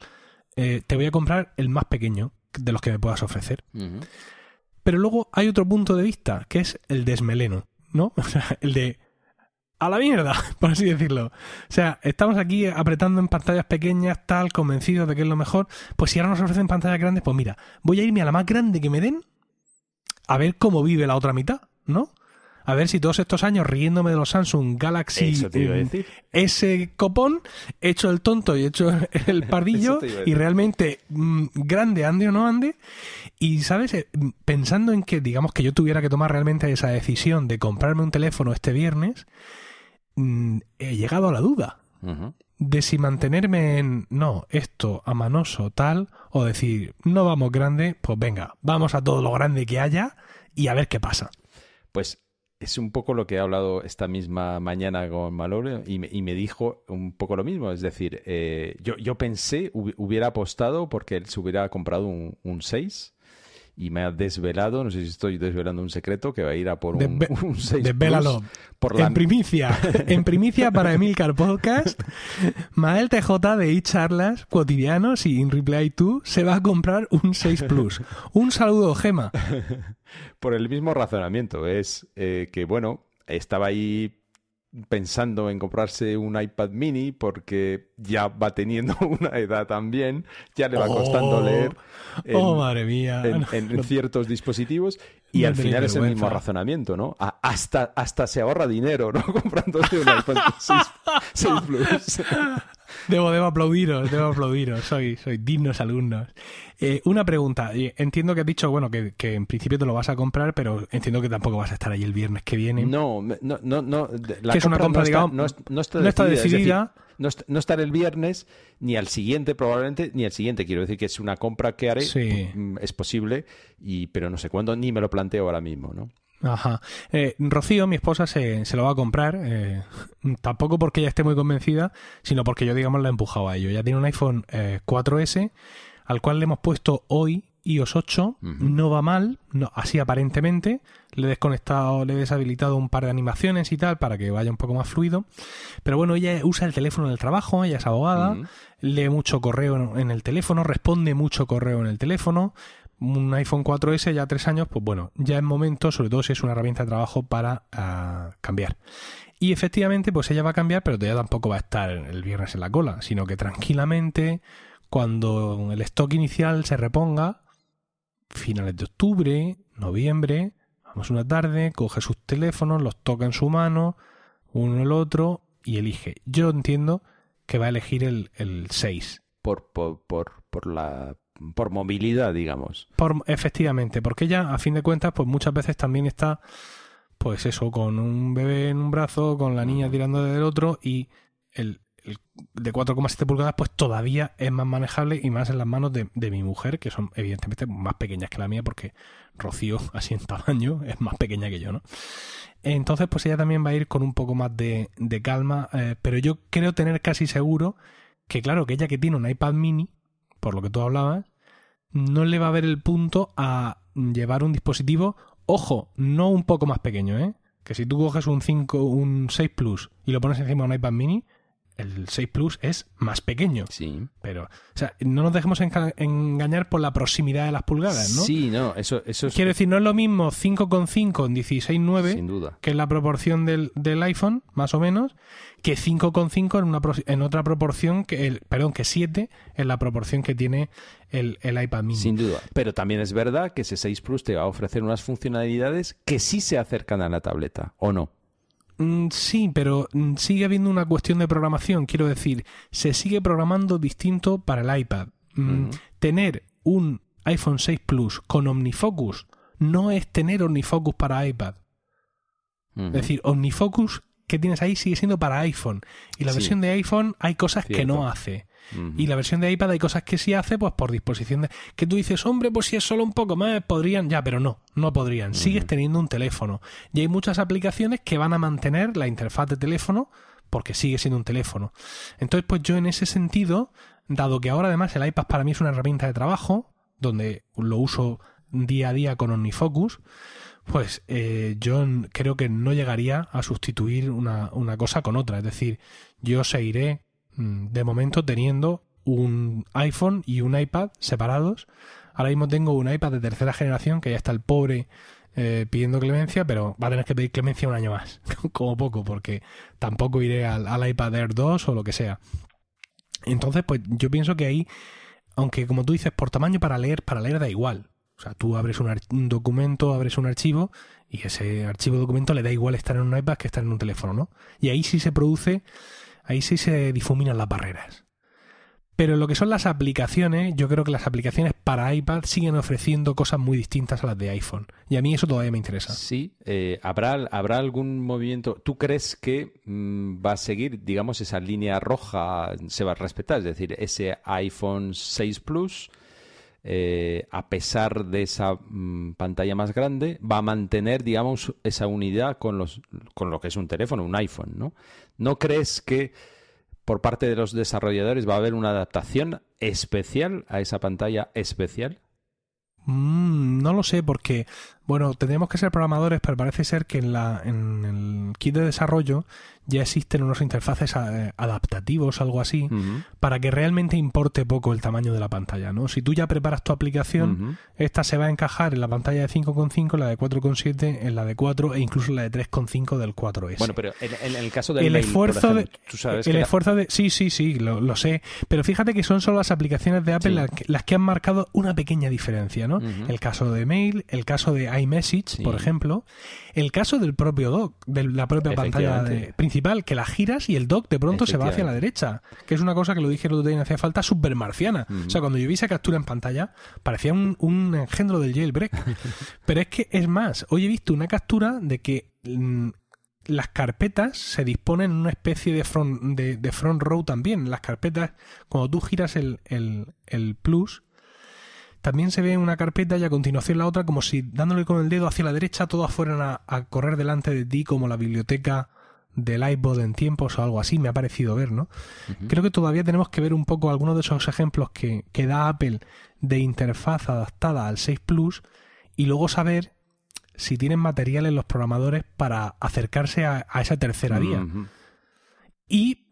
eh, te voy a comprar el más pequeño de los que me puedas ofrecer. Pero luego hay otro punto de vista, que es el desmeleno, ¿no? *laughs* O sea, el de a la mierda, *laughs* por así decirlo. O sea, estamos aquí apretando en pantallas pequeñas, tal, convencidos de que es lo mejor. Pues si ahora nos ofrecen pantallas grandes, pues mira, voy a irme a la más grande que me den, a ver cómo vive la otra mitad, ¿no? A ver si todos estos años riéndome de los Samsung Galaxy a mm, ese copón, he hecho el tonto y he hecho *laughs* el pardillo y realmente mm, grande ande o no ande. Y, ¿sabes? Eh, Pensando en que, digamos, que yo tuviera que tomar realmente esa decisión de comprarme un teléfono este viernes, mm, he llegado a la duda de si mantenerme en, no, esto, a manoso, tal, o decir, no vamos grande, pues venga, vamos a todo lo grande que haya y a ver qué pasa. Pues es un poco lo que he hablado esta misma mañana con Malore y me, y me dijo un poco lo mismo. Es decir, eh, yo, yo pensé, hubiera apostado porque él se hubiera comprado un, un 6 y me ha desvelado, no sé si estoy desvelando un secreto, que va a ir a por un, Desve- *laughs* un 6 Desvélalo. Por la, En primicia, *laughs* en primicia para Emilcar Podcast, Mael TJ de eCharlas cotidianos y In Reply To se va a comprar un 6 Plus. Un saludo, Gema. *laughs* por el mismo razonamiento. Es eh, que, bueno, estaba ahí pensando en comprarse un iPad mini porque ya va teniendo *laughs* una edad también, ya le va costando Oh, leer en, oh, madre mía. en- No, en no- ciertos dispositivos y al final es el mismo razonamiento, ¿no? A- hasta, hasta se ahorra dinero, ¿no? *laughs* Comprándose un iPad *laughs* 6, 6 Plus. Debo, debo aplaudiros, debo aplaudiros. Soy, soy dignos alumnos. Eh, una pregunta. Entiendo que has dicho, bueno, que, que en principio te lo vas a comprar, pero entiendo que tampoco vas a estar ahí el viernes que viene. No, no, no, no. de- La Que es una compra, no digamos, no no está no está decidida, es decir, decidida. no, est- no estará el viernes, ni al siguiente probablemente, ni al siguiente. Quiero decir que es una compra que haré, Sí. mm, es posible, y, pero no sé cuándo, ni me lo planteo ahora mismo, ¿no? Ajá. Eh, Rocío, mi esposa, se, se lo va a comprar. eh, tampoco porque ella esté muy convencida, sino porque yo, digamos, la he empujado a ello. Ya tiene un iPhone eh, 4S, al cual le hemos puesto hoy iOS 8. Ujú. No va mal, no, así aparentemente. Le he desconectado, le he deshabilitado un par de animaciones y tal para que vaya un poco más fluido. Pero bueno, ella usa el teléfono en el trabajo, ella es abogada Ujú. lee mucho correo en el teléfono, responde mucho correo en el teléfono. Un iPhone 4S ya tres años, pues bueno, ya es momento, sobre todo si es una herramienta de trabajo, para ah, cambiar. Y efectivamente, pues ella va a cambiar, pero todavía tampoco va a estar el viernes en la cola, sino que tranquilamente, cuando el stock inicial se reponga, finales de octubre, noviembre, vamos una tarde, coge sus teléfonos, los toca en su mano, uno el otro, y elige. Yo entiendo que va a elegir el, el 6. Por, por, por, por la por movilidad, digamos. Por, efectivamente, porque ella, a fin de cuentas, pues muchas veces también está, pues eso, con un bebé en un brazo, con la niña tirando del otro y el, el de 4,7 pulgadas, pues todavía es más manejable y más en las manos de, de mi mujer, que son evidentemente más pequeñas que la mía, porque Rocío, *laughs* así en tamaño, es más pequeña que yo, ¿no? Entonces, pues ella también va a ir con un poco más de, de calma, eh, pero yo creo tener casi seguro que, claro, que ella que tiene un iPad mini, por lo que tú hablabas, no le va a ver el punto a llevar un dispositivo, ojo, no un poco más pequeño, ¿eh? Que si tú coges un 5, un 6 Plus y lo pones encima de un iPad mini, el 6 Plus es más pequeño. Sí. Pero, o sea, no nos dejemos engañar por la proximidad de las pulgadas, ¿no? Sí, no, eso, eso es Quiero decir, no es lo mismo 5,5 en 16,9 sin duda. que es la proporción del, del iPhone, más o menos, que 5,5 en, una, pro- en otra proporción, que el, perdón, que 7 en la proporción que tiene el, el iPad mini. Sin duda. Pero también es verdad que ese 6 Plus te va a ofrecer unas funcionalidades que sí se acercan a la tableta, ¿o no? Mm, sí, pero mm, sigue habiendo una cuestión de programación. Quiero decir, se sigue programando distinto para el iPad. Mm. Tener un iPhone 6 Plus con OmniFocus no es tener OmniFocus para iPad. Es decir, OmniFocus que tienes ahí sigue siendo para iPhone. Y la Sí. versión de iPhone hay cosas que no hace. Y la versión de iPad hay cosas que sí hace, pues por disposición de. Que tú dices, hombre, pues si es solo un poco más, podrían. Ya, pero no, no podrían. Sigues teniendo un teléfono. Y hay muchas aplicaciones que van a mantener la interfaz de teléfono porque sigue siendo un teléfono. Entonces, pues yo en ese sentido, dado que ahora además el iPad para mí es una herramienta de trabajo, donde lo uso día a día con OmniFocus, pues eh, yo creo que no llegaría a sustituir una, una cosa con otra. Es decir, yo seguiré mm, de momento teniendo un iPhone y un iPad separados. Ahora mismo tengo un iPad de tercera generación que ya está el pobre eh, pidiendo clemencia, pero va a tener que pedir clemencia un año más, *laughs* como poco, porque tampoco iré al, al iPad Air 2 o lo que sea. Entonces, pues yo pienso que ahí, aunque como tú dices, por tamaño para leer, para leer da igual. O sea, tú abres un, un documento, abres un archivo y ese archivo documento le da igual estar en un iPad que estar en un teléfono, ¿no? Y ahí sí se produce, ahí sí se difuminan las barreras. Pero lo que son las aplicaciones, yo creo que las aplicaciones para iPad siguen ofreciendo cosas muy distintas a las de iPhone. Y a mí eso todavía me interesa. Sí, eh, ¿habrá, ¿habrá algún movimiento? ¿Tú crees que mm, va a seguir, digamos, esa línea roja se va a respetar? Es decir, ese iPhone 6 Plus eh, a pesar de esa mm, pantalla más grande, va a mantener, digamos, esa unidad con, los, con lo que es un teléfono, un iPhone, ¿no? ¿No crees que por parte de los desarrolladores va a haber una adaptación especial a esa pantalla especial? Mm, no lo sé porque, bueno, tendríamos que ser programadores, pero parece ser que en, la, en el kit de desarrollo ya existen unos interfaces eh, adaptativos, algo así, para que realmente importe poco el tamaño de la pantalla, ¿no? Si tú ya preparas tu aplicación, esta se va a encajar en la pantalla de 5.5, en la de 4.7, en la de 4 e incluso en la de 3.5 del 4S. Bueno, pero en, el caso del el esfuerzo de, tú sabes el esfuerzo de sí, sí, sí, lo, sé, pero fíjate que son solo las aplicaciones de Apple las, que, han marcado una pequeña diferencia, ¿no? El caso de Mail, el caso de iMessage, por ejemplo, el caso del propio dock, de la propia pantalla de, principal que la giras y el dock de pronto se va hacia la derecha. Que es una cosa que lo dije el otro día, hacía falta supermarciana. O sea, cuando yo vi esa captura en pantalla, parecía un, engendro del jailbreak. *laughs* Pero es que, es más, hoy he visto una captura de que mm, las carpetas se disponen en una especie de front, de, front row también. Las carpetas, cuando tú giras el, el, plus, también se ve una carpeta y a continuación la otra como si dándole con el dedo hacia la derecha todas fueran a, a correr delante de ti como la biblioteca del iPod en tiempos o algo así, me ha parecido ver, ¿no? Creo que todavía tenemos que ver un poco algunos de esos ejemplos que, que da Apple de interfaz adaptada al 6 Plus y luego saber si tienen materiales los programadores para acercarse a, esa tercera vía. Y,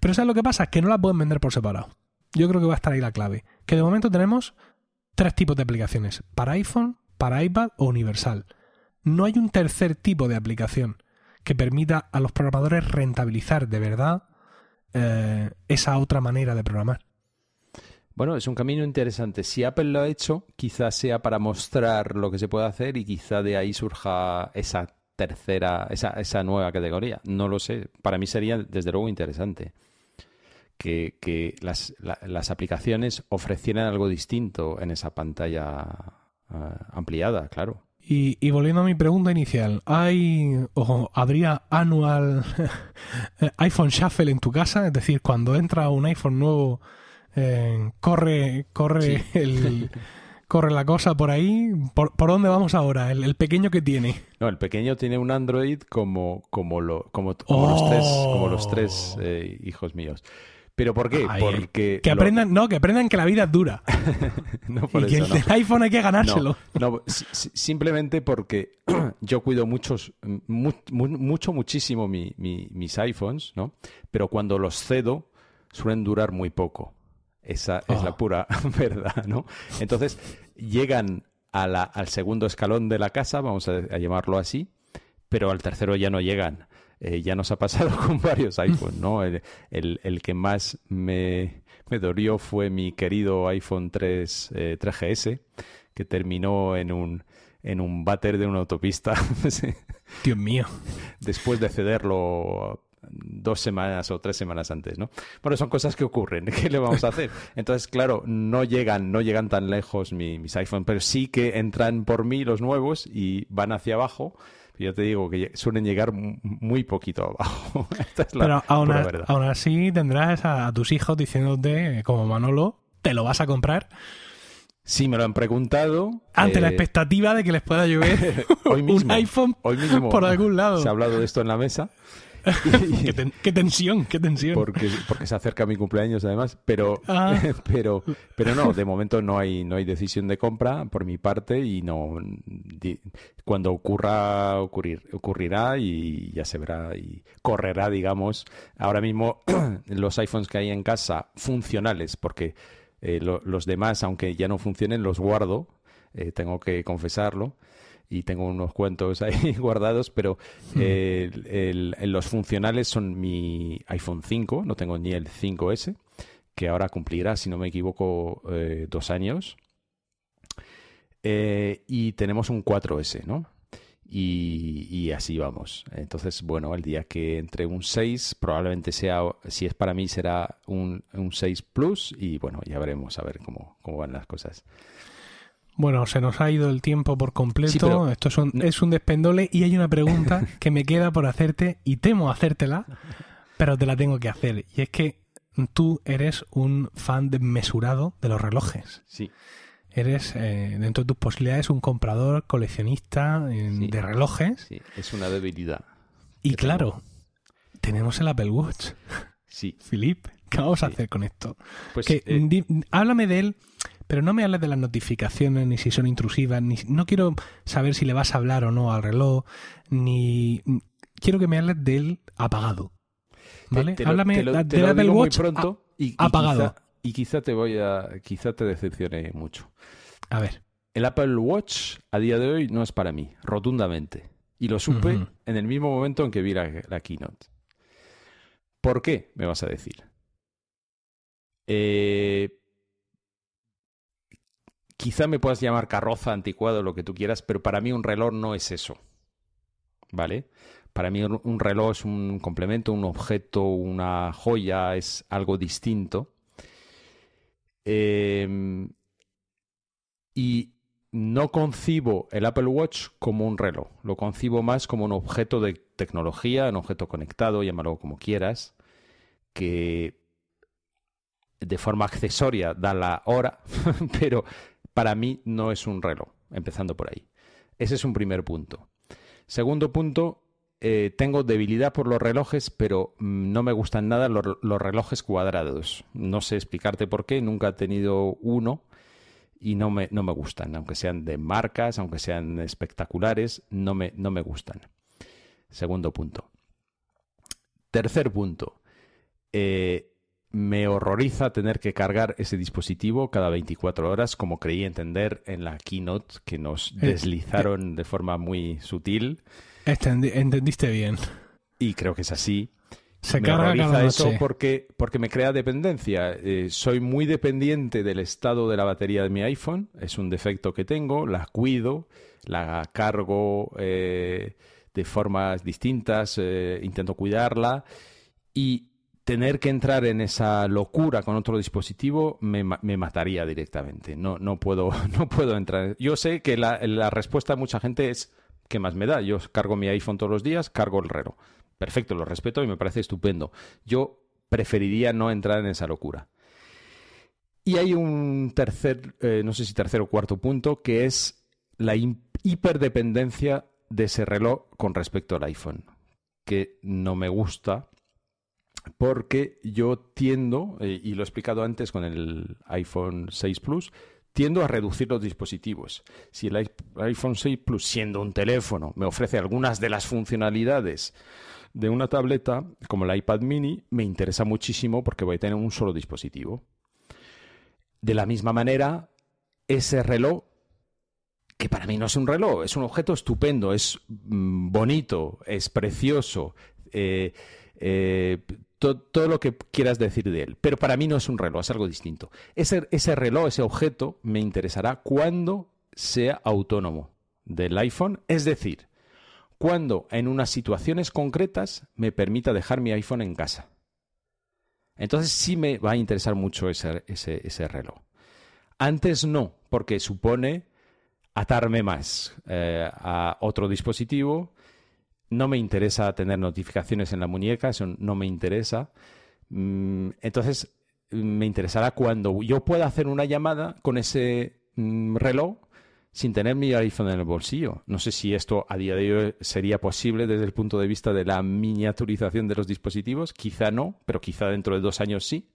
pero ¿sabes lo que pasa? Que no la pueden vender por separado. Yo creo que va a estar ahí la clave. Que de momento tenemos tres tipos de aplicaciones, para iPhone, para iPad o universal. No hay un tercer tipo de aplicación que permita a los programadores rentabilizar de verdad eh, esa otra manera de programar. Bueno, es un camino interesante. Si Apple lo ha hecho, quizás sea para mostrar lo que se puede hacer y quizá de ahí surja esa tercera, esa, esa nueva categoría. No lo sé. Para mí sería desde luego interesante que, las, las, aplicaciones ofrecieran algo distinto en esa pantalla eh, ampliada, claro. Y, volviendo a mi pregunta inicial, ¿hay o habría anual *laughs* iPhone Shuffle en tu casa? Es decir, cuando entra un iPhone nuevo, eh, corre, corre *laughs* el corre la cosa por ahí. ¿Por, dónde vamos ahora? El, pequeño que tiene. No, el pequeño tiene un Android como, como, lo, como, los tres, como los tres eh, hijos míos. ¿Pero por qué? Porque que aprendan, no, que aprendan que la vida es dura. *laughs* y que el iPhone hay que ganárselo. No, simplemente porque *clears throat* yo cuido muchos, mucho, muchísimo mis iPhones, ¿no? Pero cuando los cedo suelen durar muy poco. Esa es la ah. pura *laughs* verdad, ¿no? Entonces llegan al segundo escalón de la casa, vamos a llamarlo así, pero al tercero ya no llegan. Eh, ya nos ha pasado *laughs* con varios iPhones, ¿no? El, el, que más me, me, dolió fue mi querido iPhone 3, 3GS, eh, que terminó en un, en un váter de una autopista. *laughs* Dios mío. Después de cederlo dos semanas o tres semanas antes, ¿no? Bueno, son cosas que ocurren, *laughs* ¿qué le vamos a hacer? Entonces, claro, no llegan, no llegan tan lejos mis iPhones, pero sí que entran por mí los nuevos y van hacia abajo yo te digo que suelen llegar muy poquito abajo. *laughs* Pero aún, así tendrás a, tus hijos diciéndote, como Manolo, ¿te lo vas a comprar? Sí, me lo han preguntado. Ante la eh, expectativa de que les pueda llover *laughs* *laughs* un iPhone por algún lado. Se ha hablado de esto en la mesa. *laughs* qué, tensión, qué tensión. Porque, porque se acerca mi cumpleaños además, pero, ah. *laughs* pero, pero no, de momento no hay, no hay decisión de compra por mi parte y no cuando ocurra, ocurrir, ocurrirá y ya se verá y correrá, digamos. Ahora mismo *clears throat* los iPhones que hay en casa funcionales, porque eh, los demás, aunque ya no funcionen, los guardo, eh, tengo que confesarlo y tengo unos cuentos ahí *laughs* guardados, pero hmm. el, los funcionales son mi iPhone 5, no tengo ni el 5S, que ahora cumplirá, si no me equivoco, eh, dos años. Eh, y tenemos un 4S, ¿no? Y, así vamos. Entonces, bueno, el día que entre un 6, probablemente sea, si es para mí, será un, un 6 Plus y bueno, ya veremos a ver cómo, cómo van las cosas. Bueno, se nos ha ido el tiempo por completo. Esto es un, es un despendole y hay una pregunta *laughs* que me queda por hacerte y temo hacértela, pero te la tengo que hacer. Y es que tú eres un fan desmesurado de los relojes. Sí. eres, eh, dentro de tus posibilidades, un comprador, coleccionista eh, Sí. de relojes. Sí, es una debilidad. Y claro, tenemos el Apple Watch. Sí, *laughs* Philip, ¿qué vamos a hacer con esto? pues que, eh, di- háblame de él, pero no me hables de las notificaciones, ni si son intrusivas, ni no quiero saber si le vas a hablar o no al reloj, ni quiero que me hables de él apagado. ¿Vale? te háblame te lo- del Apple Watch pronto y apagado. quizá- y quizá te voy a, quizá te decepcione mucho. A, ver, El Apple Watch a día de hoy no es para mí, rotundamente. Y lo supe en el mismo momento en que vi la, la keynote. ¿Por qué? Me vas a decir. Eh, quizá me puedas llamar carroza, anticuado, lo que tú quieras, pero para mí un reloj no es eso. ¿Vale? Para mí un reloj es un complemento, un objeto, una joya, es algo distinto. Eh, y no concibo el Apple Watch como un reloj, lo concibo más como un objeto de tecnología, un objeto conectado, llámalo como quieras, que de forma accesoria da la hora, *laughs* pero para mí no es un reloj, empezando por ahí. Ese es un primer punto. Segundo punto, eh, tengo debilidad por los relojes, pero mm, no me gustan nada los, relojes cuadrados. No sé explicarte por qué, nunca he tenido uno y no me, no me gustan, aunque sean de marcas, aunque sean espectaculares, no me, no me gustan. Segundo punto. Tercer punto. Eh, me horroriza tener que cargar ese dispositivo cada 24 horas, como creí entender en la keynote que nos Eh, deslizaron de forma muy sutil. Entendiste bien. Y creo que es así. Se me carga horroriza eso noche. porque, porque me crea dependencia. Eh, soy muy dependiente del estado de la batería de mi iPhone. Es un defecto que tengo. La cuido, la cargo eh, de formas distintas. eh, intento cuidarla. Y tener que entrar en esa locura con otro dispositivo me, me mataría directamente. No, no, puedo, *laughs* no puedo entrar. Yo sé que la, la respuesta de mucha gente es ¿qué más me da? Yo cargo mi iPhone todos los días, cargo el reloj. Perfecto, lo respeto y me parece estupendo. Yo preferiría no entrar en esa locura. Y hay un tercer, eh, no sé si tercer o cuarto punto, que es la hiperdependencia de ese reloj con respecto al iPhone, que no me gusta porque yo tiendo, eh, y lo he explicado antes con el iPhone 6 Plus, tiendo a reducir los dispositivos. Si el iPhone 6 Plus, siendo un teléfono, me ofrece algunas de las funcionalidades de una tableta, como el iPad mini, me interesa muchísimo porque voy a tener un solo dispositivo. De la misma manera, ese reloj, que para mí no es un reloj, es un objeto estupendo, es mm, bonito, es precioso, eh, eh, to- todo lo que quieras decir de él, pero para mí no es un reloj, es algo distinto. Ese, ese reloj, ese objeto, me interesará cuando sea autónomo del iPhone, es decir, cuando en unas situaciones concretas me permita dejar mi iPhone en casa. Entonces sí me va a interesar mucho ese, ese, ese reloj. Antes no, porque supone atarme más eh, a otro dispositivo. No me interesa tener notificaciones en la muñeca, eso no me interesa. Mm, Entonces me interesará cuando yo pueda hacer una llamada con ese mm, reloj sin tener mi iPhone en el bolsillo. No sé si esto a día de hoy sería posible desde el punto de vista de la miniaturización de los dispositivos. Quizá no, pero quizá dentro de dos años sí.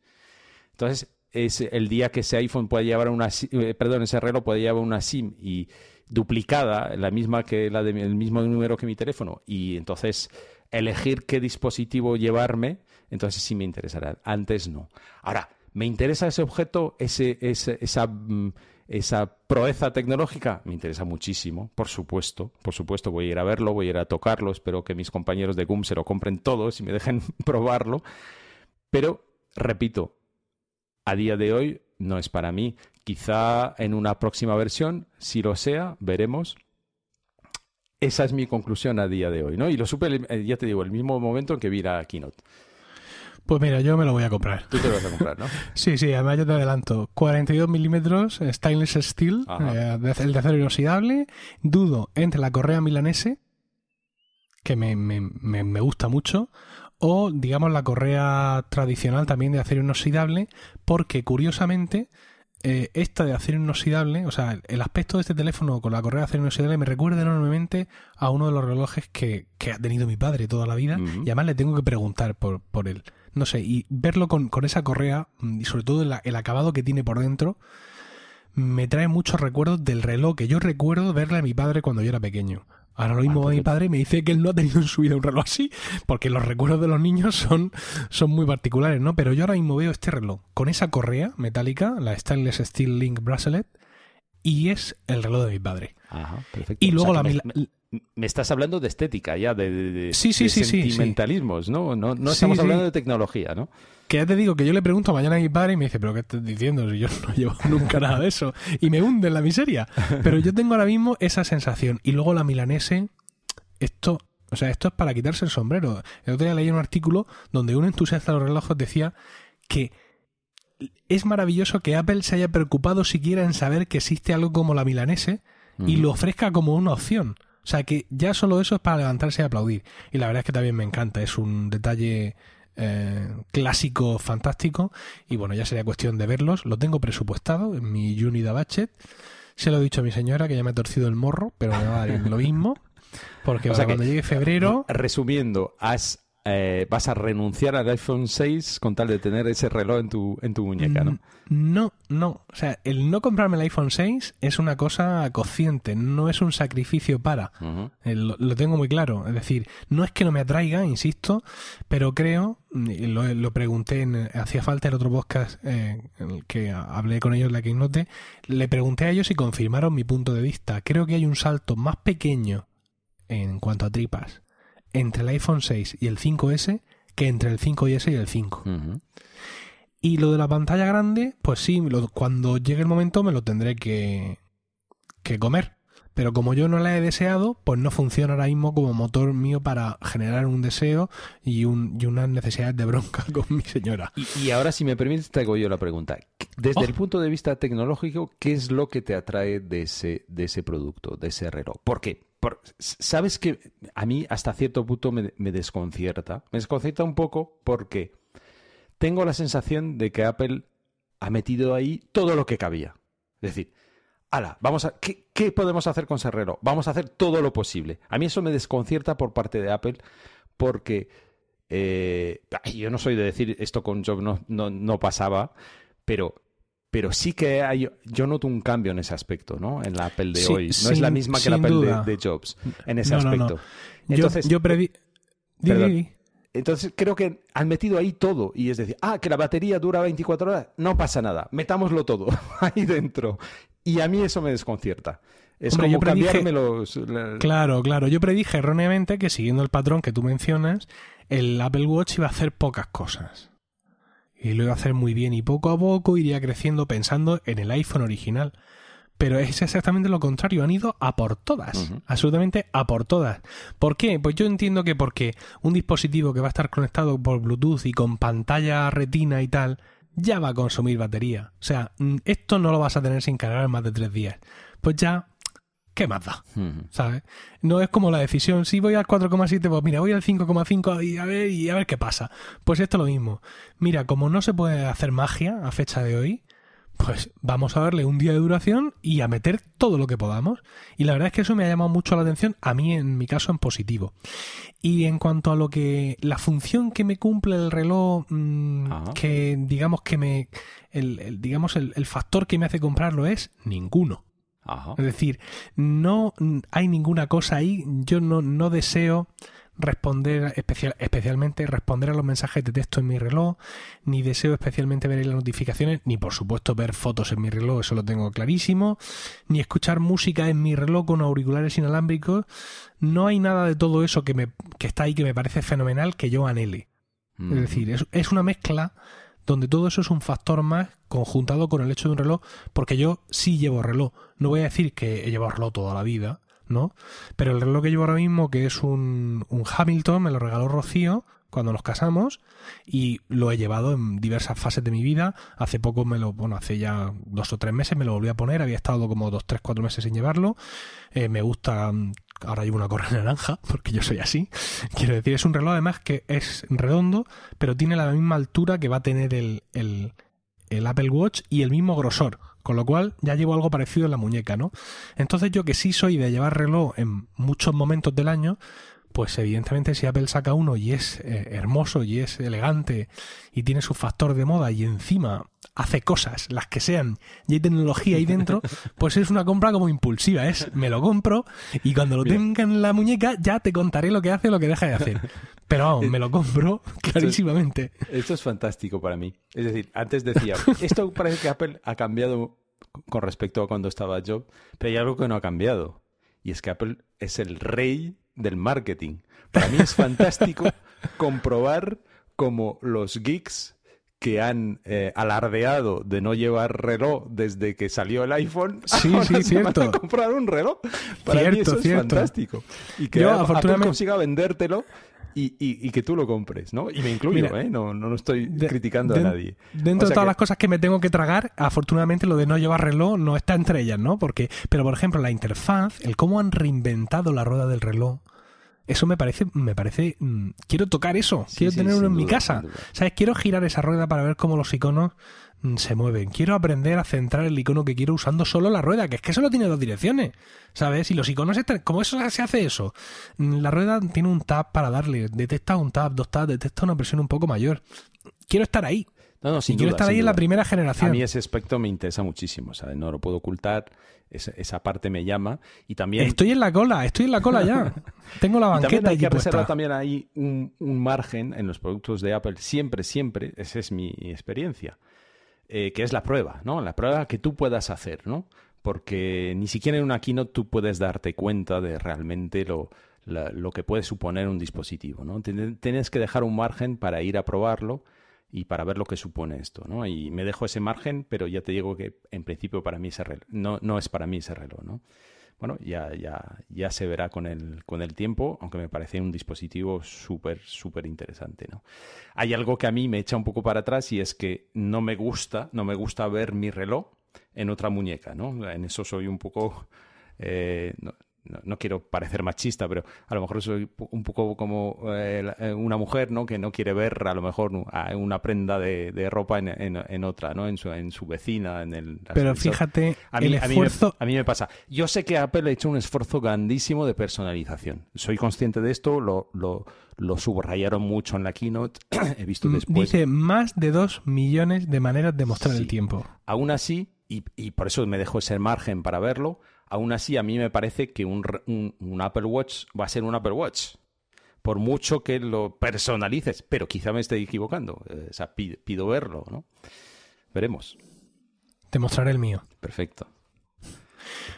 Entonces, es el día que ese iPhone pueda llevar una, eh, perdón, ese reloj puede llevar una SIM y duplicada, la misma que la mismo número que mi teléfono, y entonces elegir qué dispositivo llevarme, entonces sí me interesará. Antes no. Ahora, ¿me interesa ese objeto, ese, ese- esa, mm, esa proeza tecnológica? Me interesa muchísimo, por supuesto. Por supuesto, voy a ir a verlo, voy a ir a tocarlo. Espero que mis compañeros de GUM se lo compren todos y me dejen *laughs* probarlo. Pero, repito, a día de hoy no es para mí. Quizá en una próxima versión, si lo sea, veremos. Esa es mi conclusión a día de hoy, ¿no? Y lo supe, eh, ya te digo, el mismo momento en que vi la keynote. Pues mira, yo me lo voy a comprar. Tú te lo vas a comprar, ¿no? *laughs* Sí, sí, además yo te adelanto. 42 milímetros, stainless steel, eh, de- el de acero inoxidable. Dudo entre la correa milanese, que me, me, me, me gusta mucho, o digamos la correa tradicional también de acero inoxidable, porque curiosamente eh, esta de acero inoxidable, o sea, el aspecto de este teléfono con la correa de acero inoxidable me recuerda enormemente a uno de los relojes que, que ha tenido mi padre toda la vida y además le tengo que preguntar por, por él. No sé, y verlo con, con esa correa mm, y sobre todo el, el acabado que tiene por dentro me trae muchos recuerdos del reloj que yo recuerdo verle a mi padre cuando yo era pequeño. Ahora lo mismo mi padre me dice que él no ha tenido en su vida un reloj así, porque los recuerdos de los niños *laughs* son, son muy particulares, ¿no? Pero yo ahora mismo veo este reloj con esa correa metálica, la Stainless Steel Link Bracelet, y es el reloj de mi padre. Ajá, perfecto. Y luego O sea, la me, me- me estás hablando de estética ya, de, de- de- Sí, sí, de sí, sí, sí. sentimentalismos, ¿no? No, estamos hablando de tecnología, ¿no? Que ya te digo que yo le pregunto mañana a mi padre y me dice, pero ¿qué estás diciendo? Si yo no *laughs* llevo nunca nada de eso. Y me hunde en la miseria. Pero yo tengo ahora mismo esa sensación. Y luego la milanese, esto, o sea, esto es para quitarse el sombrero. El otro día leí un artículo donde un entusiasta de los relojes decía que es maravilloso que Apple se haya preocupado siquiera en saber que existe algo como la milanese y lo ofrezca como una opción. O sea que ya solo eso es para levantarse y aplaudir. Y la verdad es que también me encanta. Es un detalle eh, clásico, fantástico. Y bueno, ya sería cuestión de verlos. Lo tengo presupuestado en mi Unida Budget. Se lo he dicho a mi señora que ya me ha torcido el morro, pero me va a dar lo mismo. Porque *laughs* O que- cuando llegue febrero. Resumiendo, has, eh, vas a renunciar al iPhone 6 con tal de tener ese reloj en tu, en tu muñeca, ¿no? Mm, No, no. O sea, el no comprarme el iPhone 6 es una cosa consciente, no es un sacrificio para. Eh, Lo, lo tengo muy claro. Es decir, no es que no me atraiga, insisto, pero creo, lo, lo pregunté, en, hacía falta el otro podcast eh, en el que hablé con ellos la Keynote, le pregunté a ellos y confirmaron mi punto de vista. Creo que hay un salto más pequeño en cuanto a tripas entre el iPhone 6 y el 5S que entre el 5S y el 5. Ujú. Y lo de la pantalla grande, pues sí, lo- cuando llegue el momento me lo tendré que, que comer. Pero como yo no la he deseado, pues no funciona ahora mismo como motor mío para generar un deseo y, un, y unas necesidades de bronca *laughs* con mi señora. Y, y ahora, si me permites, te hago yo la pregunta. Desde Oh. el punto de vista tecnológico, ¿qué es lo que te atrae de ese, de ese producto, de ese reloj? ¿Por qué? Sabes que a mí hasta cierto punto me, desconcierta. Me desconcierta un poco porque tengo la sensación de que Apple ha metido ahí todo lo que cabía. Es decir, ala, vamos a, ¿qué, podemos hacer con ese reloj? Vamos a hacer todo lo posible. A mí eso me desconcierta por parte de Apple porque eh, yo no soy de decir esto con Jobs no, no, no pasaba, pero, pero sí que hay, yo noto un cambio en ese aspecto, ¿no? En la Apple de Sí, hoy. No es la misma que la Apple de, Jobs en ese No, no, no. aspecto. Yo, Entonces, yo di, di. entonces creo que han metido ahí todo. Y es decir, ah, que la batería dura 24 horas. No pasa nada. Metámoslo todo *laughs* ahí dentro. Y a mí eso me desconcierta. Es Hombre, yo como predije- cambiarme los... la- Claro, claro. Yo predije erróneamente que siguiendo el patrón que tú mencionas, el Apple Watch iba a hacer pocas cosas. Y lo iba a hacer muy bien y poco a poco iría creciendo pensando en el iPhone original. Pero es exactamente lo contrario, han ido a por todas, absolutamente a por todas. ¿Por qué? Pues yo entiendo que porque un dispositivo que va a estar conectado por Bluetooth y con pantalla retina y tal, ya va a consumir batería. O sea, mm, esto no lo vas a tener sin cargar en más de tres días. Pues ya, ¿qué más da? ¿sabes? No es como la decisión, si voy al 4,7, pues mira, voy al 5,5 y a ver y a ver qué pasa. Pues esto es lo mismo. Mira, como no se puede hacer magia a fecha de hoy, pues vamos a darle un día de duración y a meter todo lo que podamos. Y la verdad es que eso me ha llamado mucho la atención, a mí en mi caso en positivo. Y en cuanto a lo que la función que me cumple el reloj, mm, que digamos que me, el, el- digamos el- el factor que me hace comprarlo es ninguno. Ajá. Es decir, no hay ninguna cosa ahí. Yo no, no deseo responder especial, especialmente responder a los mensajes de texto en mi reloj, ni deseo especialmente ver las notificaciones, ni por supuesto ver fotos en mi reloj, eso lo tengo clarísimo, ni escuchar música en mi reloj con auriculares inalámbricos. No hay nada de todo eso que, me, que está ahí que me parece fenomenal que yo anhele. Es decir, es, es una mezcla donde todo eso es un factor más conjuntado con el hecho de un reloj, porque yo sí llevo reloj. No voy a decir que he llevado reloj toda la vida, ¿no? Pero el reloj que llevo ahora mismo, que es un, un Hamilton, me lo regaló Rocío cuando nos casamos y lo he llevado en diversas fases de mi vida. Hace poco me lo, bueno, hace ya dos o tres meses me lo volví a poner, había estado como dos, tres, cuatro meses sin llevarlo. Eh, me gusta, ahora llevo una correa *laughs* naranja, porque yo soy así. Quiero decir, es un reloj además que es redondo, pero tiene la misma altura que va a tener el, el, el Apple Watch y el mismo grosor, con lo cual ya llevo algo parecido en la muñeca, ¿no? Entonces yo que sí soy de llevar reloj en muchos momentos del año, pues evidentemente si Apple saca uno y es eh, hermoso y es elegante y tiene su factor de moda y encima hace cosas, las que sean, y hay tecnología ahí dentro, *laughs* pues es una compra como impulsiva, es me lo compro y cuando lo tenga en la muñeca ya te contaré lo que hace o lo que deja de hacer. Pero vamos, me lo compro *laughs* clarísimamente. Esto es, fantástico para mí. Es decir, antes decía, esto parece que Apple ha cambiado con respecto a cuando estaba yo, pero hay algo que no ha cambiado. Y es que Apple es el rey del marketing. Para mí es fantástico *laughs* comprobar cómo los geeks que han eh, alardeado de no llevar reloj desde que salió el iPhone, sí, *laughs* sí, cierto. van a comprar un reloj. Para mí eso es fantástico. Y que Apple consiga vendértelo y, que tú lo compres, ¿no? Y me incluyo, ¿eh? No, no, estoy criticando a nadie. Dentro de todas las cosas que me tengo que tragar, afortunadamente lo de no llevar reloj no está entre ellas, ¿no? Porque, pero por ejemplo, la interfaz, el cómo han reinventado la rueda del reloj, eso me parece, me parece, mm, quiero tocar eso, quiero tenerlo en mi casa, ¿sabes? Quiero girar esa rueda para ver cómo los iconos mm, se mueven. Quiero aprender a centrar el icono que quiero usando solo la rueda, que es que solo tiene dos direcciones, ¿sabes? Y los iconos están, ¿cómo eso se hace eso? Mm, la rueda tiene un tab para darle, detecta un tab, dos tabs, detecta una presión un poco mayor. Quiero estar ahí. No, no, sin quiero estar ahí en la primera generación. A mí ese aspecto me interesa muchísimo, ¿sabes? No lo puedo ocultar esa, parte me llama. Y también... Estoy en la cola, estoy en la cola ya. *laughs* Tengo la banqueta. Y también hay que reservar también ahí un, margen en los productos de Apple, siempre, siempre, esa es mi experiencia, eh, que es la prueba, ¿no? La prueba que tú puedas hacer, ¿no? Porque ni siquiera en una keynote tú puedes darte cuenta de realmente lo, lo que puede suponer un dispositivo, ¿no? Tienes que dejar un margen para ir a probarlo y para ver lo que supone esto, ¿no? Y me dejo ese margen, pero ya te digo que en principio para mí ese reloj, no, no es para mí ese reloj, ¿no? Bueno, ya, ya, ya se verá con el, con el tiempo, aunque me parece un dispositivo súper, súper interesante, ¿no? Hay algo que a mí me echa un poco para atrás y es que no me gusta, no me gusta ver mi reloj en otra muñeca, ¿no? En eso soy un poco... Eh, quiero parecer machista, pero a lo mejor soy un poco como eh, eh, una mujer, ¿no? Que no quiere ver a lo mejor una prenda de, ropa en, otra, ¿no? En su, en su vecina, en el... Pero fíjate, a mí, esfuerzo... a, mí me, pasa. Yo sé que Apple ha hecho un esfuerzo grandísimo de personalización. Soy consciente de esto, lo, lo, lo subrayaron mucho en la keynote. *clears throat* He visto después... Dice más de dos millones de maneras de mostrar el tiempo. Aún así, y, y por eso me dejo ese margen para verlo, Aún así, a mí me parece que un, Apple Watch va a ser un Apple Watch. Por mucho que lo personalices, pero quizá me esté equivocando. Eh, o sea, pido, verlo, ¿no? Veremos. Te mostraré el mío. Perfecto.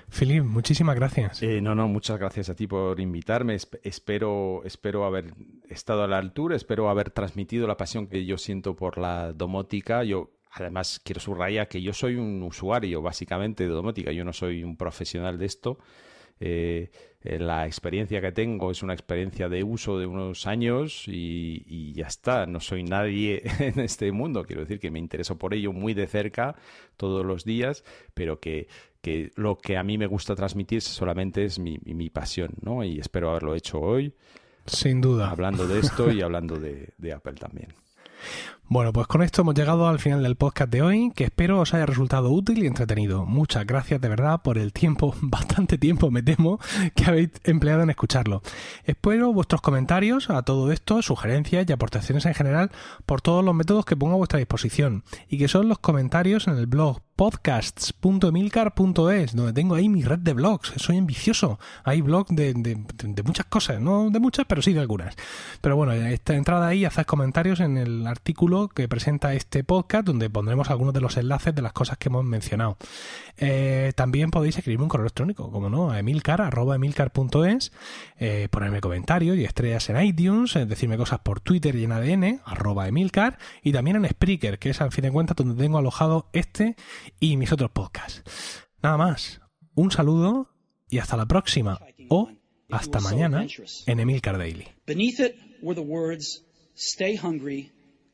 Filip, muchísimas gracias. Eh, no, no, muchas gracias a ti por invitarme. espero, espero haber estado a la altura, espero haber transmitido la pasión que yo siento por la domótica. Yo Además, quiero subrayar que yo soy un usuario básicamente de domótica, yo no soy un profesional de esto. Eh, eh, la experiencia que tengo es una experiencia de uso de unos años y, ya está, no soy nadie *laughs* en este mundo, quiero decir que me intereso por ello muy de cerca todos los días, pero que, lo que a mí me gusta transmitir solamente es mi, pasión, ¿no? Y espero haberlo hecho hoy. Sin duda. Hablando de esto y hablando de Apple también. Bueno, pues con esto hemos llegado al final del podcast de hoy, que espero os haya resultado útil y entretenido. Muchas gracias de verdad por el tiempo, *laughs* bastante tiempo me temo, que habéis empleado en escucharlo. Espero vuestros comentarios a todo esto, sugerencias y aportaciones en general por todos los métodos que pongo a vuestra disposición, y que son los comentarios en el blog podcasts.emilcar.es, donde tengo ahí mi red de blogs. Soy ambicioso. Hay blogs de, de, muchas cosas, no de muchas, pero sí de algunas. Pero bueno, esta entrada ahí, haced comentarios en el artículo que presenta este podcast, donde pondremos algunos de los enlaces de las cosas que hemos mencionado. Eh, también podéis escribirme un correo electrónico, como no, a emilcar.emilcar.es, eh, ponerme comentarios y estrellas en iTunes, eh, decirme cosas por Twitter y en ADN, arroba emilcar, y también en Spreaker, que es al fin de cuentas donde tengo alojado este y mis otros podcasts. Nada más. Un saludo y hasta la próxima. O hasta mañana en Emilcar Daily. Stay hungry,